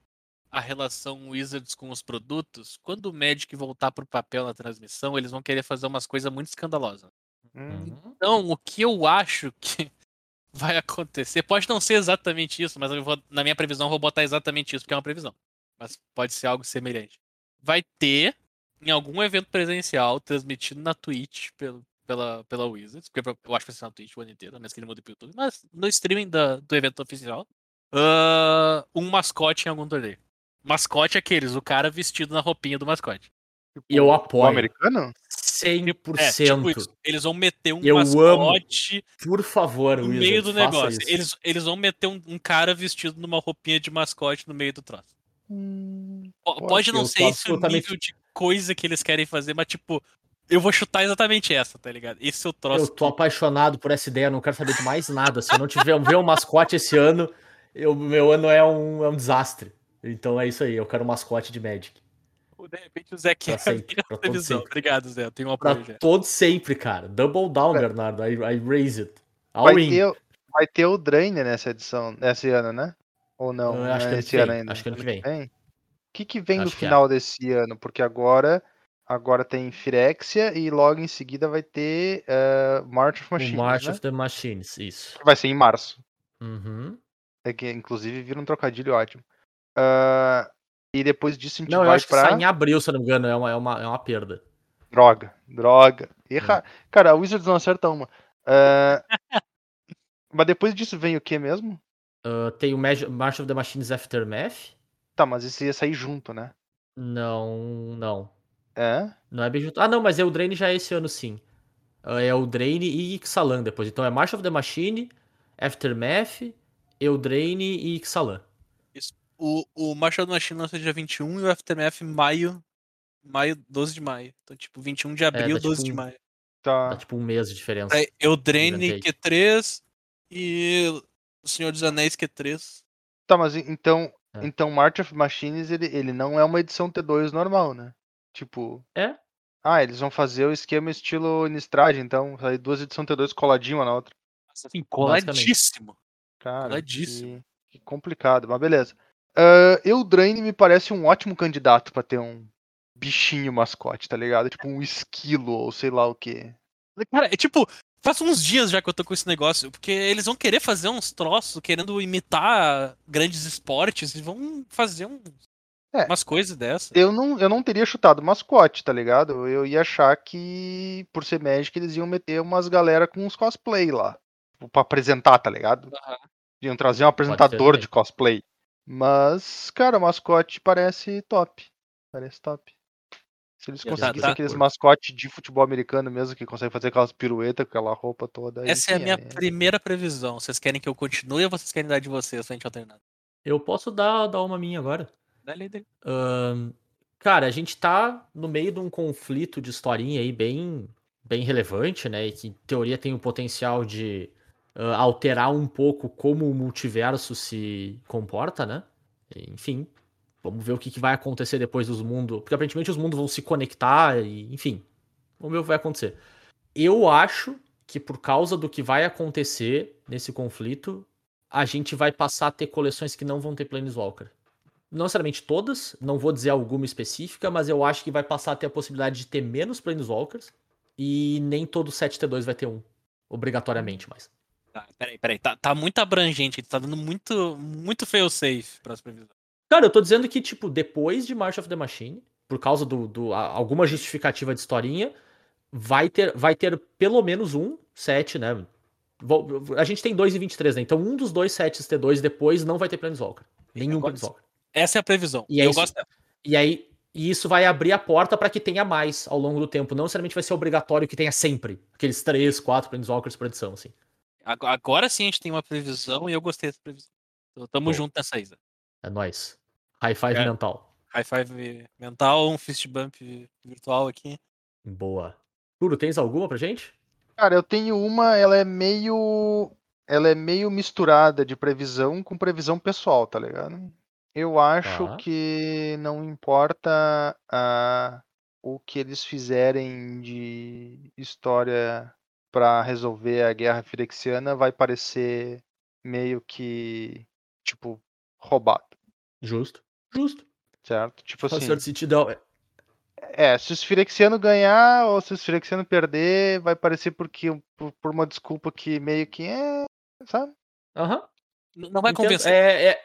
S3: a relação Wizards com os produtos, quando o Magic voltar pro papel na transmissão, eles vão querer fazer umas coisas muito escandalosas.
S4: Hum,
S2: Uhum.
S3: Então, o que eu acho que vai acontecer, pode não ser exatamente isso, mas vou, na minha previsão, eu vou botar exatamente isso, porque é uma previsão. Mas pode ser algo semelhante. Vai ter, em algum evento presencial, transmitido na Twitch pelo, pela, pela Wizards, porque eu acho que vai ser na Twitch o ano inteiro, a menos que ele mude pro YouTube, mas no streaming da- do evento oficial, ah, um mascote em algum torneio. Mascote é aqueles, o cara vestido na roupinha do mascote.
S2: E eu
S4: o
S2: apoio.
S4: americano?
S2: 100%.
S3: É, tipo isso. Eles vão meter um
S2: Eu amo
S3: mascote
S2: Por favor,
S3: no meio do negócio.
S2: isso.
S3: Eles, eles vão meter um, um cara vestido numa roupinha de mascote no meio do troço.
S4: Hum,
S3: Po-
S4: Pode
S3: Pode não
S2: eu
S3: ser esse o
S2: absolutamente-
S3: nível de coisa que eles querem fazer, mas tipo, eu vou chutar exatamente essa, tá ligado? Esse é o troço.
S2: Eu tô apaixonado por essa ideia, não quero saber de mais nada. Se eu não tiver ver um mascote esse ano, eu, meu ano é um, é um desastre. Então é isso aí, eu quero um mascote de Magic.
S3: de repente o Zé quer
S2: Pra sempre, pra todo
S3: televisão.
S2: sempre.
S3: Obrigado, Zé. Eu tenho um
S2: Pra
S3: já.
S2: todo sempre, cara. Double down,
S4: É.
S2: Bernardo. I, I raise it. All
S4: vai,
S2: in.
S4: ter, o- vai ter o Drainer nessa edição, nesse ano, né? Ou não?
S2: Eu
S4: não
S2: acho
S4: é
S2: que
S4: esse ano
S2: vem,
S4: ainda.
S2: acho que ano que vem.
S4: O que, que vem no
S2: Acho que é.
S4: final desse ano? Porque agora, agora tem Firexia e logo em seguida vai ter eh, March of
S2: O
S4: Machines,
S2: March
S4: né?
S2: of the Machines, isso.
S4: Vai ser em março.
S2: Uhum.
S4: É que, inclusive, vira um trocadilho ótimo. Ah, e depois disso a gente
S2: Não, eu
S4: vai
S2: acho que
S4: pra...
S2: sai em abril, se eu não me engano. É uma, é uma, é uma perda.
S4: Droga, droga.
S2: Hum.
S4: Erra... Cara, a Wizards não acerta uma. Ah, Mas depois disso vem o que mesmo?
S2: Uh, tem o Mag- March of the Machines Aftermath.
S4: Tá, mas isso ia sair junto, né?
S2: Não, não.
S4: É?
S2: Não é bem junto. Ah, não, mas é o Drain já é esse ano sim. É o Drain e Ixalan depois. Então é March of the Machine, Aftermath, Eldraine e Ixalan.
S3: O, o Marshall Machine lança dia 21 e o Aftermath maio. Maio, 12 de maio. Então, tipo, 21 de abril,
S2: dá tipo
S3: 12 de
S2: um-
S3: maio.
S4: Tá.
S2: Dá tipo um mês de diferença.
S3: Aí, Eldraine
S2: Eventei.
S3: Q3 e o Senhor dos Anéis Q3.
S4: Tá, mas então,
S2: É.
S4: então March of Machines, ele, ele não é uma edição T2 normal, né? Tipo.
S2: É?
S4: Ah, eles vão fazer o esquema estilo Nistrad, então. Sair duas edições T2 coladinho uma na outra.
S3: Assim, coladíssimo.
S4: Cara, que, que complicado, mas beleza. Uh, Eldraine me parece um ótimo candidato pra ter um bichinho mascote, tá ligado? Tipo um esquilo ou sei lá o que.
S3: Cara, é tipo, faz uns dias já que eu tô com esse negócio, porque eles vão querer fazer uns troços, querendo imitar grandes esportes, e vão fazer um,
S4: É.
S3: umas coisas dessas.
S4: Eu não, eu não teria chutado mascote, tá ligado? Eu ia achar que, por ser Magic, eles iam meter umas galera com uns cosplay lá. Tipo, Pra apresentar, tá ligado?
S3: Aham.
S4: Iam trazer um apresentador de cosplay. Mas, cara, o mascote parece top. Parece top. Se eles
S2: Tá,
S4: conseguissem
S3: tá.
S4: aqueles mascotes de futebol americano mesmo, que conseguem fazer aquelas piruetas com aquela roupa toda. aí
S3: Essa é a minha
S4: né?
S3: primeira previsão. Vocês querem que eu continue ou vocês querem dar de vocês frente alternada?
S2: Eu posso dar, dar uma minha agora. Ahn, cara, a gente tá no meio de um conflito de historinha aí bem, bem relevante, né? E que, em teoria, tem o potencial de ah, alterar um pouco como o multiverso se comporta, né? Enfim, vamos ver o que, que vai acontecer depois dos mundos. Porque aparentemente os mundos vão se conectar e, enfim, vamos ver o que vai acontecer. Eu acho que por causa do que vai acontecer nesse conflito, a gente vai passar a ter coleções que não vão ter Planeswalker não necessariamente todas, não vou dizer alguma específica, mas eu acho que vai passar a ter a possibilidade de ter menos Planeswalkers e nem todo 7T2 vai ter um, obrigatoriamente mais.
S3: Tá, peraí, peraí. Tá, tá muito abrangente, tá dando muito, muito fail safe pras previsões.
S2: Cara, eu tô dizendo que, tipo, depois de March of the Machine, por causa do, do a- alguma justificativa de historinha, vai ter, vai ter pelo menos um set, né? A gente tem 2 e 23, né? Então um dos dois sets T2 depois não vai ter Planeswalker. Nenhum Planeswalker.
S3: Essa é a previsão.
S2: E é
S3: eu
S2: isso.
S3: gosto.
S2: E aí, e isso vai abrir a porta para que tenha mais ao longo do tempo. Não necessariamente vai ser obrigatório que tenha sempre aqueles três, quatro Planeswalkers por edição, assim.
S3: Ag- Agora sim a gente tem uma previsão e eu gostei dessa previsão. Então, tamo junto nessa Isa.
S2: É nóis. High five
S3: É.
S2: mental.
S3: High five mental, um fist bump virtual aqui.
S2: Boa. Turo, tens alguma pra gente?
S4: Cara, eu tenho uma, ela é meio. Ela é meio misturada de previsão com previsão pessoal, tá ligado? Eu acho
S2: Tá.
S4: que não importa ah, o que eles fizerem de história pra resolver a guerra firexiana, vai parecer meio que, tipo, roubado,
S2: Justo. Justo.
S4: certo? Tipo
S2: Faz
S4: assim,
S2: certo sentido. É,
S4: é, se os Firexiano ganhar ou se os Firexiano perder, vai parecer porque, por, por uma desculpa que meio que é, sabe?
S2: Aham.
S3: N- Não vai
S2: Entendo.
S3: convencer.
S2: É, é,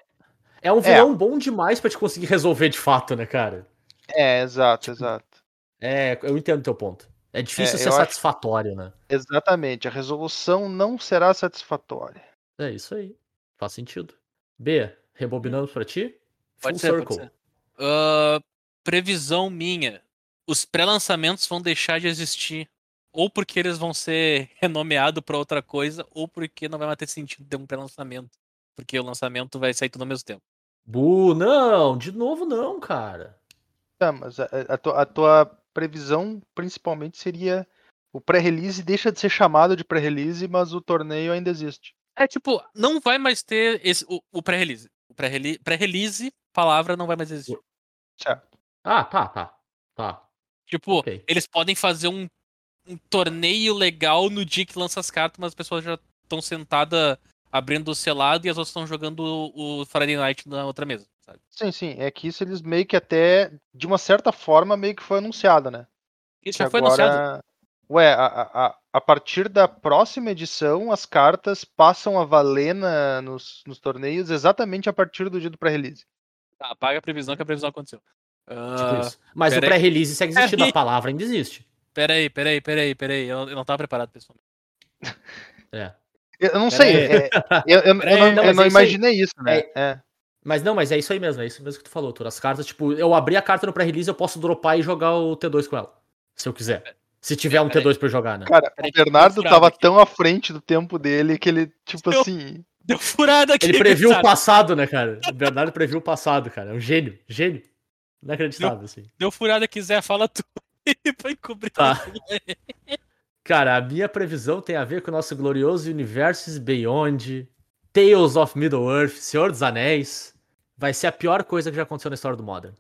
S2: é um vilão bom demais pra te conseguir resolver de fato, né, cara?
S4: É, exato,
S2: Tipo,
S4: exato.
S2: É, eu entendo o teu ponto. É difícil
S4: É,
S2: ser
S4: eu acho-
S2: satisfatório, né?
S4: Exatamente, a resolução não será satisfatória.
S2: É isso aí. Faz sentido. B, rebobinamos pra ti? Full
S3: Pode ser, pode
S2: circle.
S3: ser. Ah, previsão minha. Os pré-lançamentos vão deixar de existir. Ou porque eles vão ser renomeados pra outra coisa, ou porque não vai mais ter sentido ter um pré-lançamento. Porque o lançamento vai sair tudo ao mesmo tempo.
S2: Bu, não, de novo não, cara.
S4: Tá, mas a, a tua, a tua previsão principalmente seria o pré-release deixa de ser chamado de pré-release, mas o torneio ainda existe.
S3: É tipo, não vai mais ter esse, o, o pré-release. O pré-release, pré-release, palavra não vai mais existir.
S4: Certo.
S2: Ah, tá, tá. Tá.
S3: Tipo,
S2: Ok.
S3: eles podem fazer um, um torneio legal no dia que lança as cartas, mas as pessoas já estão sentadas abrindo o selado e as outras estão jogando o o Friday Night na outra mesa, sabe?
S4: Sim, sim. É que isso eles meio que até, de uma certa forma, meio que foi anunciado, né?
S3: Isso
S4: Que
S3: já foi anunciado.
S4: agora- Ué, a, a, a- partir da próxima edição, as cartas passam a valer na- nos, nos torneios exatamente a partir do dia do pré-release.
S3: Tá, apaga a previsão que a previsão aconteceu.
S2: Tipo
S3: Ah,
S2: isso. Mas o pré-release segue existindo,
S3: Peraí.
S2: a palavra ainda existe.
S3: peraí, peraí, peraí, peraí. Eu, eu não tava preparado, pessoal.
S2: É.
S4: Eu, não
S2: Pera
S4: sei. é, eu, eu- eu não,
S2: não,
S4: eu não
S2: é
S4: imaginei isso, né? É.
S2: Mas não, mas é isso aí mesmo, é isso mesmo que tu falou, Tur. As cartas, tipo, eu abri a carta no pré-release, eu posso dropar e jogar o T2 com ela. Se eu quiser. Se tiver um
S3: Peraí.
S2: T2 pra eu jogar, né?
S4: Cara, o Bernardo tava
S3: aqui.
S4: tão à frente do tempo dele que ele, tipo
S3: Eu-
S4: assim.
S3: Deu furada aqui.
S2: Ele previu o passado, né, cara? O Bernardo previu o passado, cara. É um gênio, gênio. Inacreditável, assim.
S3: Deu furada quiser, fala tu. Vai cobrir.
S2: Tá. Cara, a minha previsão tem a ver com o nosso glorioso Universes Beyond, Tales of Middle-earth, Senhor dos Anéis. Vai ser a pior coisa que já aconteceu na história do Modern.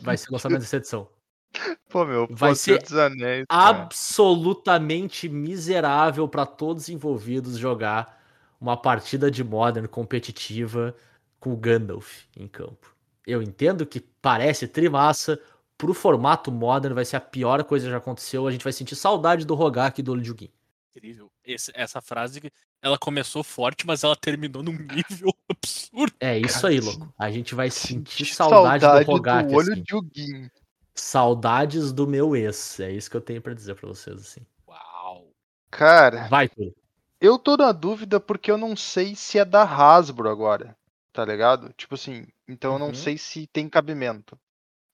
S2: Vai ser o lançamento dessa edição.
S4: pô meu,
S2: vai ser
S4: Anéis,
S2: absolutamente miserável para todos os envolvidos jogar uma partida de Modern competitiva com o Gandalf em campo. Eu entendo que parece trimassa, pro formato Modern vai ser a pior coisa que já aconteceu, a gente vai sentir saudade do Rogak e do Olho de Jugin.
S3: Incrível. Esse- essa frase, ela começou forte, mas ela terminou num nível absurdo.
S2: É isso aí, louco. A gente vai sentir
S4: Senti
S2: saudade, do Rogak,
S4: do olho
S2: assim.
S4: de.
S2: Saudades do meu ex. É isso que eu tenho pra dizer pra vocês, assim.
S3: Uau.
S4: Cara,
S2: Vai, tudo.
S4: eu tô na dúvida porque eu não sei se é da Hasbro agora, tá ligado? Tipo assim, então eu não
S2: Uhum.
S4: sei se tem cabimento.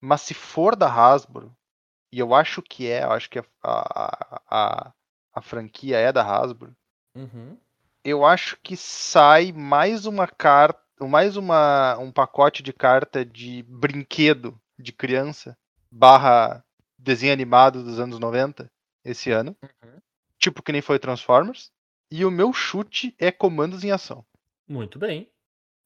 S4: Mas se for da Hasbro, e eu acho que é, eu acho que a, a, a, a franquia é da Hasbro,
S2: Uhum.
S4: Eu acho que sai mais uma carta, mais uma, um pacote de carta de brinquedo de criança barra desenho animado dos anos 90 esse ano.
S2: Uhum.
S4: Tipo que nem foi Transformers. E o meu chute é comandos em ação.
S2: Muito bem.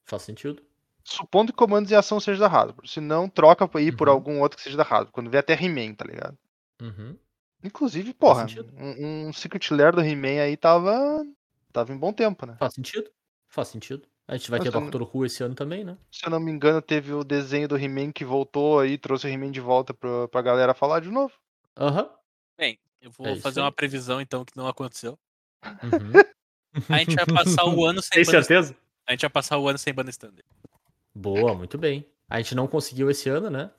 S2: Faz sentido.
S4: Supondo que comandos em ação seja da Hasbro. Se não, troca aí por
S2: Uhum.
S4: algum outro que seja da Hasbro. Quando vier até He-Man, tá ligado?
S2: Uhum.
S4: Inclusive, porra, um, um Secret Lair do He-Man aí tava. Tava em bom tempo, né?
S2: Faz sentido? Faz sentido. A gente vai
S4: Mas
S2: ter
S4: eu
S2: Doctor Who esse ano também, né?
S4: Se eu não me engano, teve o desenho do He-Man que voltou aí, trouxe o He-Man de volta pra, pra galera falar de novo.
S2: Aham.
S3: Bem, eu vou
S2: É
S3: fazer uma previsão então que não aconteceu.
S2: Uhum.
S3: A gente vai passar o ano sem
S2: Tem
S3: banda
S2: certeza?
S3: A gente vai passar o ano sem banda standard.
S2: Boa, muito bem. A gente não conseguiu esse ano, né?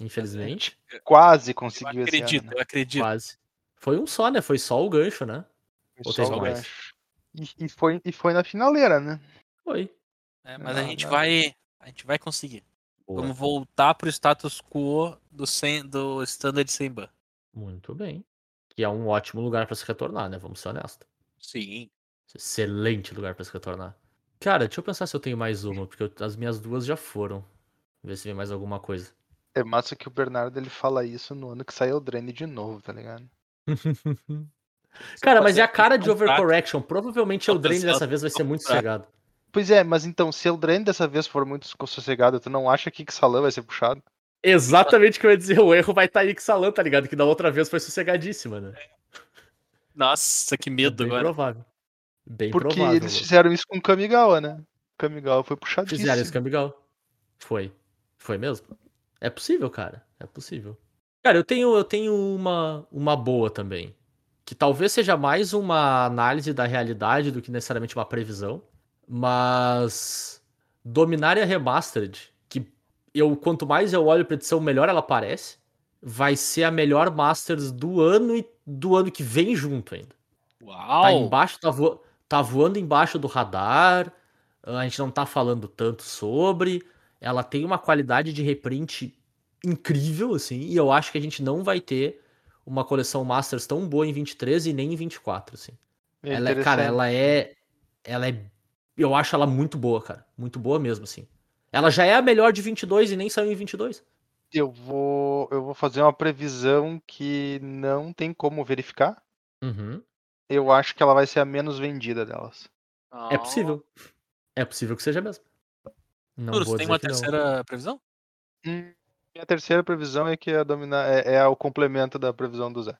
S2: Infelizmente.
S4: Quase
S3: Eu
S4: conseguiu esse
S3: acredito,
S4: ano. né?
S3: eu acredito.
S2: Quase. Foi um só, né? Foi só o gancho, né?
S4: Foi
S2: Ou
S4: só o gancho. E, e foi, e foi na finaleira, né?
S2: Foi.
S3: É, mas a
S4: Não,
S3: gente
S4: não.
S3: vai. A gente vai conseguir.
S2: Boa.
S3: Vamos voltar pro status quo do, sem, do standard sem ban.
S2: Muito bem. Que é um ótimo lugar pra se retornar, né? Vamos ser honestos.
S3: Sim.
S2: Excelente lugar pra se retornar. Cara, deixa eu pensar se eu tenho mais uma, porque eu- as minhas duas já foram. Ver se vem mais alguma coisa.
S4: É massa que o Bernardo ele fala isso no ano que saiu o Drain de novo, tá ligado?
S2: Cara, mas é a cara de overcorrection. Provavelmente o Drain dessa vez vai ser muito sossegado.
S4: Pois é, mas então, se o Drain dessa vez for muito sossegado, tu não acha que Salam vai ser puxado?
S2: Exatamente o que eu ia dizer. O erro vai estar aí que Salan, tá ligado? Que da outra vez foi sossegadíssima, né?
S3: Nossa, que
S2: É
S3: medo
S2: bem
S3: agora.
S2: provável. Bem
S4: Porque
S2: provável.
S4: eles fizeram isso com o Kamigawa, né? Kamigawa foi puxadíssimo.
S2: Fizeram isso com a Miguel. Foi. Foi mesmo? É possível, cara. É possível. Cara, eu tenho, eu tenho uma, uma boa também. Que talvez seja mais uma análise da realidade do que necessariamente uma previsão. Mas. Dominária Remastered, que eu, quanto mais eu olho pra edição, melhor ela parece. Vai ser a melhor Masters do ano e do ano que vem junto ainda. Tá
S3: Uau!
S2: embaixo, tá, vo- tá voando embaixo do radar. A gente não tá falando tanto sobre. Ela tem uma qualidade de reprint incrível, assim. E eu acho que a gente não vai ter uma coleção Masters tão boa em 23 e nem em 24, assim.
S4: É
S2: Ela é, cara, ela é. Ela é. Eu acho ela muito boa, cara. Muito boa mesmo, assim. Ela já é a melhor de 22 e nem saiu em 22.
S4: Eu vou, eu vou fazer uma previsão que não tem como verificar.
S2: Uhum.
S4: Eu acho que ela vai ser a menos vendida delas.
S2: É possível. É possível que seja mesmo. Não
S3: Arthur,
S2: vou
S3: você tem uma
S2: que não.
S3: terceira previsão?
S4: Hum, Minha terceira previsão é que a dominar é, é o complemento da previsão do Zé.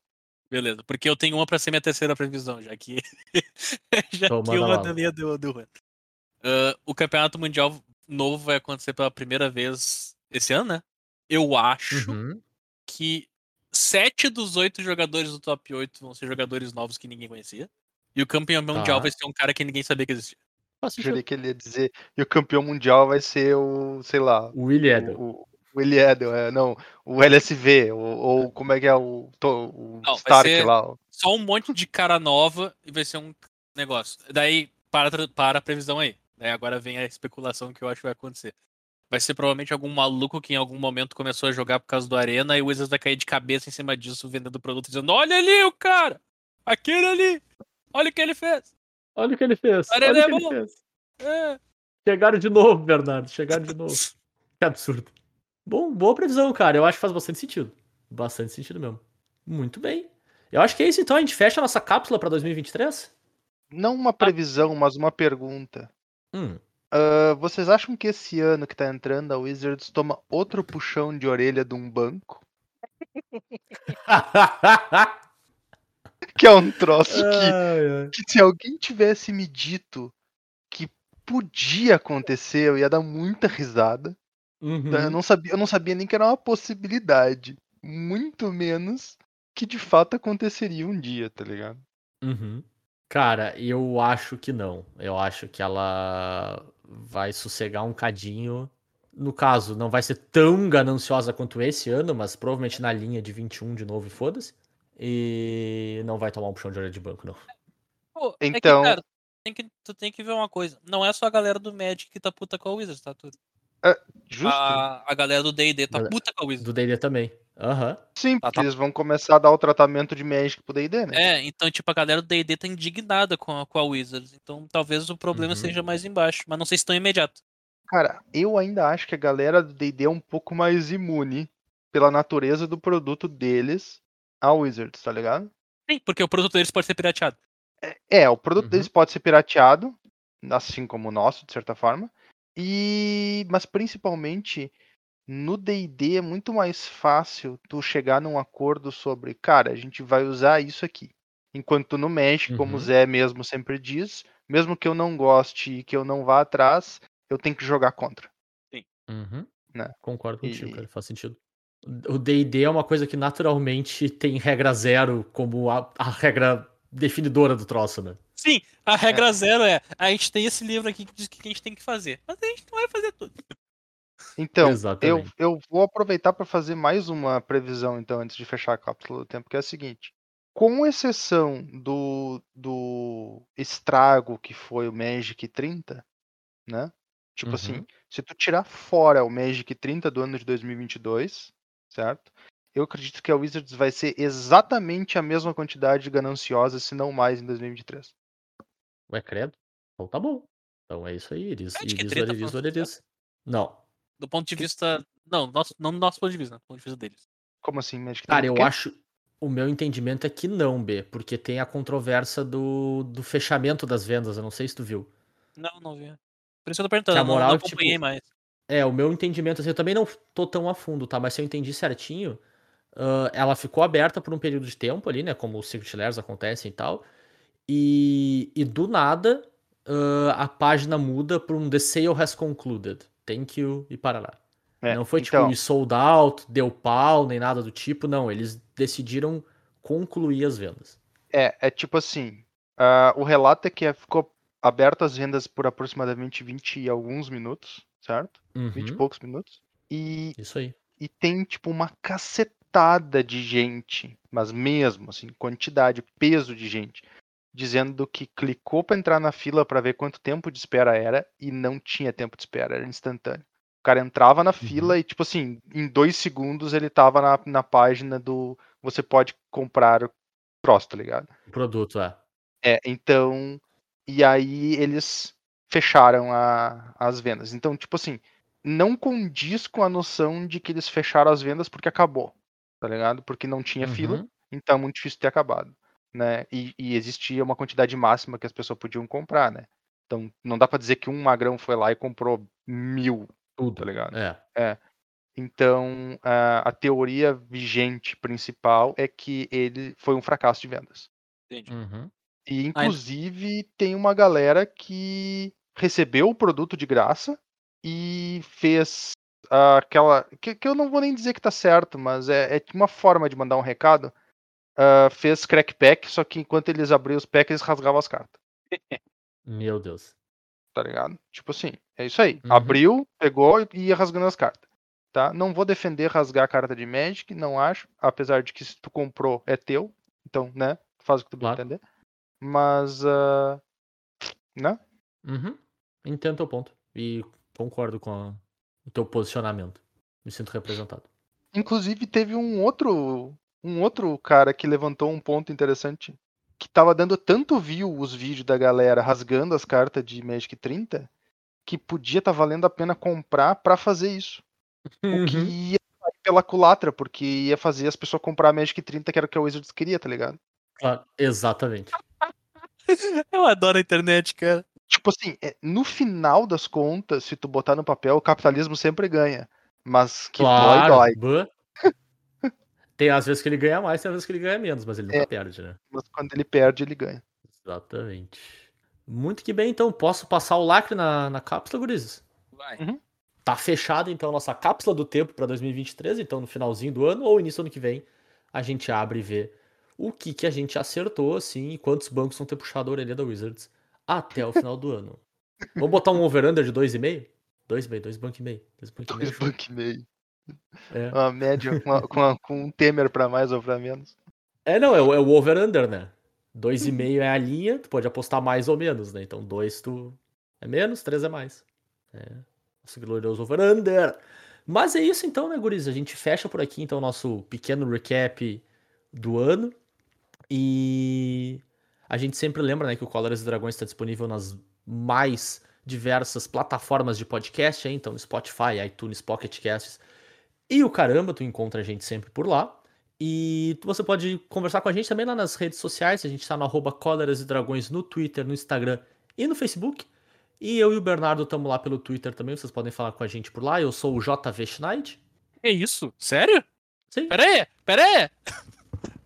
S3: Beleza, porque eu tenho uma pra ser minha terceira previsão, já que. já que uma da minha deu, deu ruim. Ah, o campeonato mundial novo vai acontecer pela primeira vez esse ano, né? Eu acho
S2: Uhum.
S3: que sete dos oito jogadores do top 8 vão ser jogadores novos que ninguém conhecia. E o campeão mundial
S2: Tá.
S3: vai ser um cara que ninguém sabia que existia.
S2: Sentido.
S4: Jurei que ele ia dizer. E o campeão mundial vai ser o, sei lá,
S2: O Willie Edel.
S4: o, o, o Willie Edel, é, não, o LSV, ou, ou como é que é o, o
S3: Não, vai
S4: Stark
S3: ser-
S4: lá.
S3: Só um monte de cara nova e vai ser um negócio. Daí, para, para a previsão aí. Daí agora vem a especulação que eu acho que vai acontecer. Vai ser provavelmente algum maluco que em algum momento começou a jogar por causa do Arena e o Wizards vai cair de cabeça em cima disso, vendendo produto, dizendo: Olha ali o cara! Aquele ali! Olha o que ele fez!
S2: Olha o que ele fez.
S3: Olha,
S2: Olha,
S3: ele
S2: o
S3: é
S2: que ele
S3: bom.
S2: fez.
S3: É.
S2: Chegaram de novo, Bernardo. Chegaram de novo. Que absurdo. Bom, boa previsão, cara. Eu acho que faz bastante sentido. Bastante sentido mesmo. Muito bem. Eu acho que é isso, então. A gente fecha a nossa cápsula pra 2023?
S4: Não uma previsão, mas uma pergunta.
S2: Hum.
S4: Ah, vocês acham que esse ano que tá entrando a Wizards toma outro puxão de orelha de um banco? Que é um troço que, que se alguém tivesse me dito que podia acontecer, eu ia dar muita risada.
S2: Uhum.
S4: Eu, não sabia, eu não sabia nem que era uma possibilidade. Muito menos que de fato aconteceria um dia, tá ligado?
S2: Uhum. Cara, eu acho que não. Eu acho que ela vai sossegar um cadinho. No caso, não vai ser tão gananciosa quanto esse ano, mas provavelmente na linha de 21 de novo e foda-se. E não vai tomar um puxão de orelha de banco, não.
S3: Pô, é que,
S4: Então-
S3: cara, tem que, tu tem que ver uma coisa. Não é só a galera do Magic que tá puta com a Wizards, tá tudo.
S4: Justo?
S3: A, a galera do D&D tá
S2: Galera-
S3: puta com a Wizards.
S2: Do D&D também. Aham.
S4: Sim,
S3: tá-
S4: porque
S3: tá-
S4: eles vão começar a dar o tratamento de Magic pro D&D, né?
S3: É, então, tipo, a galera do D&D tá indignada com a, com a Wizards. Então, talvez o problema
S2: Uhum.
S3: seja mais embaixo. Mas não sei se tão imediato.
S4: Cara, eu ainda acho que a galera do D&D é um pouco mais imune pela natureza do produto deles a Wizards, tá ligado?
S3: Sim, porque o produto deles pode ser pirateado.
S4: É, o produto
S2: Uhum.
S4: deles pode ser pirateado, assim como o nosso, de certa forma. E mas principalmente no D&D é muito mais fácil tu chegar num acordo sobre, cara, a gente vai usar isso aqui. Enquanto no Magic, como o
S2: Uhum.
S4: Zé mesmo sempre diz, mesmo que eu não goste e que eu não vá atrás, eu tenho que jogar contra.
S2: Uhum.
S4: Né?
S2: Concordo contigo,
S4: E-
S2: cara. Faz sentido. O D&D é uma coisa que naturalmente tem regra zero como a, a regra definidora do troço, né?
S3: Sim, a regra zero é, a gente tem esse livro aqui que diz o que a gente tem que fazer. Mas a gente não vai fazer tudo.
S4: Então, eu, eu vou aproveitar para fazer mais uma previsão, então, antes de fechar a cápsula do tempo, que é a seguinte. Com exceção do, do estrago que foi o Magic 30, né? Tipo
S2: Uhum.
S4: assim, se tu tirar fora o Magic 30 do ano de 2022, certo? Eu acredito que a Wizards vai ser exatamente a mesma quantidade gananciosa, se não mais, em 2023.
S2: Ué, credo? Então tá bom. Então é isso aí,
S3: que 30
S2: Iris,
S3: foi um
S2: Iris. Não.
S3: Do ponto de vista. Não, nosso, não do nosso ponto de vista, né? do ponto de vista deles.
S4: Como assim, Magic 30?
S2: Cara, eu
S4: o quê?
S2: acho. O meu entendimento é que não, B, porque tem a controvérsia do, do fechamento das vendas. Eu não sei se tu viu.
S3: Não, não vi. Por isso eu tô perguntando,
S2: Que a
S3: eu não,
S2: moral,
S3: não
S2: tipo,
S3: acompanhei mais.
S2: É, o meu entendimento, assim, eu também não tô tão a fundo, tá? Mas se eu entendi certinho, ah, ela ficou aberta por um período de tempo ali, né? Como os Secret Lairs acontecem e tal. E, e do nada, ah, a página muda para um The Sale has concluded. Thank you e parará.
S4: É,
S2: não foi
S4: então,
S2: tipo sold out, deu pau, nem nada do tipo. Não, eles decidiram concluir as vendas.
S4: É, é tipo assim, ah, o relato é que ficou aberto as vendas por aproximadamente 20 e alguns minutos, certo? 20 e
S2: Uhum,
S4: poucos minutos. E,
S2: isso aí.
S4: e tem, tipo, uma cacetada de gente, mas mesmo, assim, quantidade, peso de gente, dizendo que clicou pra entrar na fila pra ver quanto tempo de espera era e não tinha tempo de espera, era instantâneo. O cara entrava na fila e, tipo assim, em dois segundos ele tava na, na página do você pode comprar o troço, tá ligado?
S2: O produto, é.
S4: É, então. E aí eles fecharam a- as vendas. Então, tipo assim, não condiz com a noção de que eles fecharam as vendas porque acabou, tá ligado? Porque não tinha fila,
S2: Uhum.
S4: então é muito difícil ter acabado, né? E, e existia uma quantidade máxima que as pessoas podiam comprar, né? Então, não dá pra dizer que um magrão foi lá e comprou mil,
S2: Tudo.
S4: tá ligado?
S2: É.
S4: Então, a, a teoria vigente principal é que ele foi um fracasso de vendas.
S3: Entendi.
S2: Uhum.
S4: E inclusive tem uma galera que recebeu o produto de graça e fez aquela. Que, que eu não vou nem dizer que tá certo, mas é, é uma forma de mandar um recado. Ah, fez crackback, só que enquanto eles abriam os packs, eles rasgavam as cartas,
S2: Meu Deus.
S4: tá ligado? Tipo assim, é isso aí.
S2: Uhum.
S4: Abriu, pegou e ia rasgando as cartas. Tá? Não vou defender rasgar a carta de Magic, não acho. Apesar de que se tu comprou, é teu. Então, né? Faz o que tu
S2: Claro.
S4: entender. Mas. ah, né?
S2: Uhum. Entendo teu ponto. E concordo com a- o teu posicionamento. Me sinto representado.
S4: Inclusive teve um outro um outro cara que levantou um ponto interessante que tava dando tanto view os vídeos da galera rasgando as cartas de Magic 30 que podia estar valendo a pena comprar pra fazer isso. O que
S2: Uhum.
S4: ia sair pela culatra, porque ia fazer as pessoas comprar Magic 30 que era o que a Wizards queria, tá ligado?
S2: Claro, exatamente.
S3: Eu adoro a internet, cara.
S4: Tipo assim, é, no final das contas, se tu botar no papel, o capitalismo sempre ganha. Mas que
S2: claro.
S4: dói, dói.
S2: Tem às vezes que ele ganha mais, tem às vezes que ele ganha menos, mas ele nunca
S4: É.
S2: perde, né?
S4: Mas quando ele perde, ele ganha.
S2: Exatamente. Muito que bem, então. Posso passar o lacre na, na cápsula, gurizes?
S3: Vai.
S2: Tá fechada, então, a nossa cápsula do tempo para 2023. Então, no finalzinho do ano ou início do ano que vem, a gente abre e vê o que, que a gente acertou, assim, e quantos bancos vão ter puxado a orelha da Wizards até o final do ano. Vamos botar um over-under de 2,5? 2,5, 2 banco e meio. 2 banco e meio. É.
S4: Uma média com, com, um Temer pra mais ou pra menos.
S2: É, não, é o, é o over-under, né? 2,5 é a linha, tu pode apostar mais ou menos, né? Então 2 tu é menos, 3 é mais. É. Nosso glorioso over-under. Mas é isso então, né, guris? A gente fecha por aqui, então, o nosso pequeno recap do ano. E a gente sempre lembra, né, que o Cóleras e Dragões está disponível nas mais diversas plataformas de podcast, hein? então Spotify, iTunes, Pocket Casts e o caramba, tu encontra a gente sempre por lá. E você pode conversar com a gente também lá nas redes sociais. A gente tá no arroba Cóleras e Dragões no Twitter, no Instagram e no Facebook. E eu e o Bernardo estamos lá pelo Twitter também. Vocês podem falar com a gente por lá. Eu sou o JV Schneid.
S3: Que isso? Sério?
S2: Sim.
S3: Pera aí, pera aí.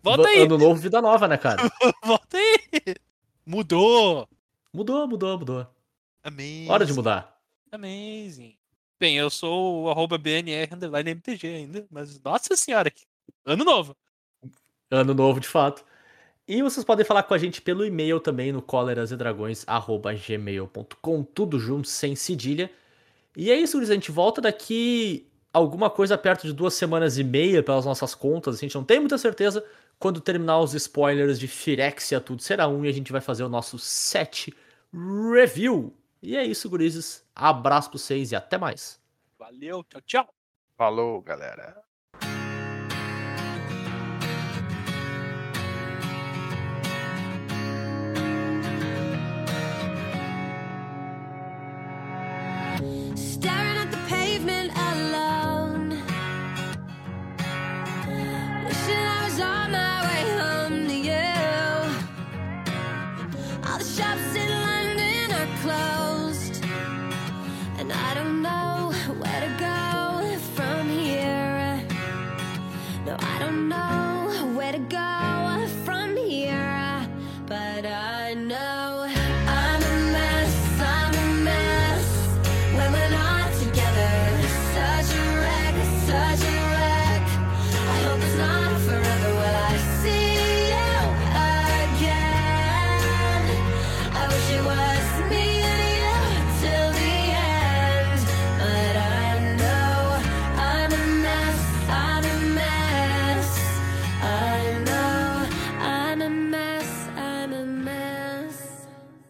S3: Volta aí,
S2: Ano novo, vida nova, né, cara?
S3: volta aí. Mudou.
S2: Mudou, mudou, mudou.
S3: Amazing.
S2: Hora de mudar.
S3: Amazing. Bem, eu sou o arroba BNR underline MTG ainda, mas nossa senhora, ano novo.
S2: Ano novo, de fato. E vocês podem falar com a gente pelo e-mail também no colerasedragões.gmail.com, tudo junto, sem cedilha. E é isso, Luiz. A gente volta daqui alguma coisa perto de duas semanas e meia pelas nossas contas. A gente não tem muita certeza quando terminar os spoilers de Firexia, tudo será um, e a gente vai fazer o nosso set review. E é isso, gurizes. Abraço pra vocês e até mais.
S3: Valeu, tchau, tchau.
S4: Falou, galera.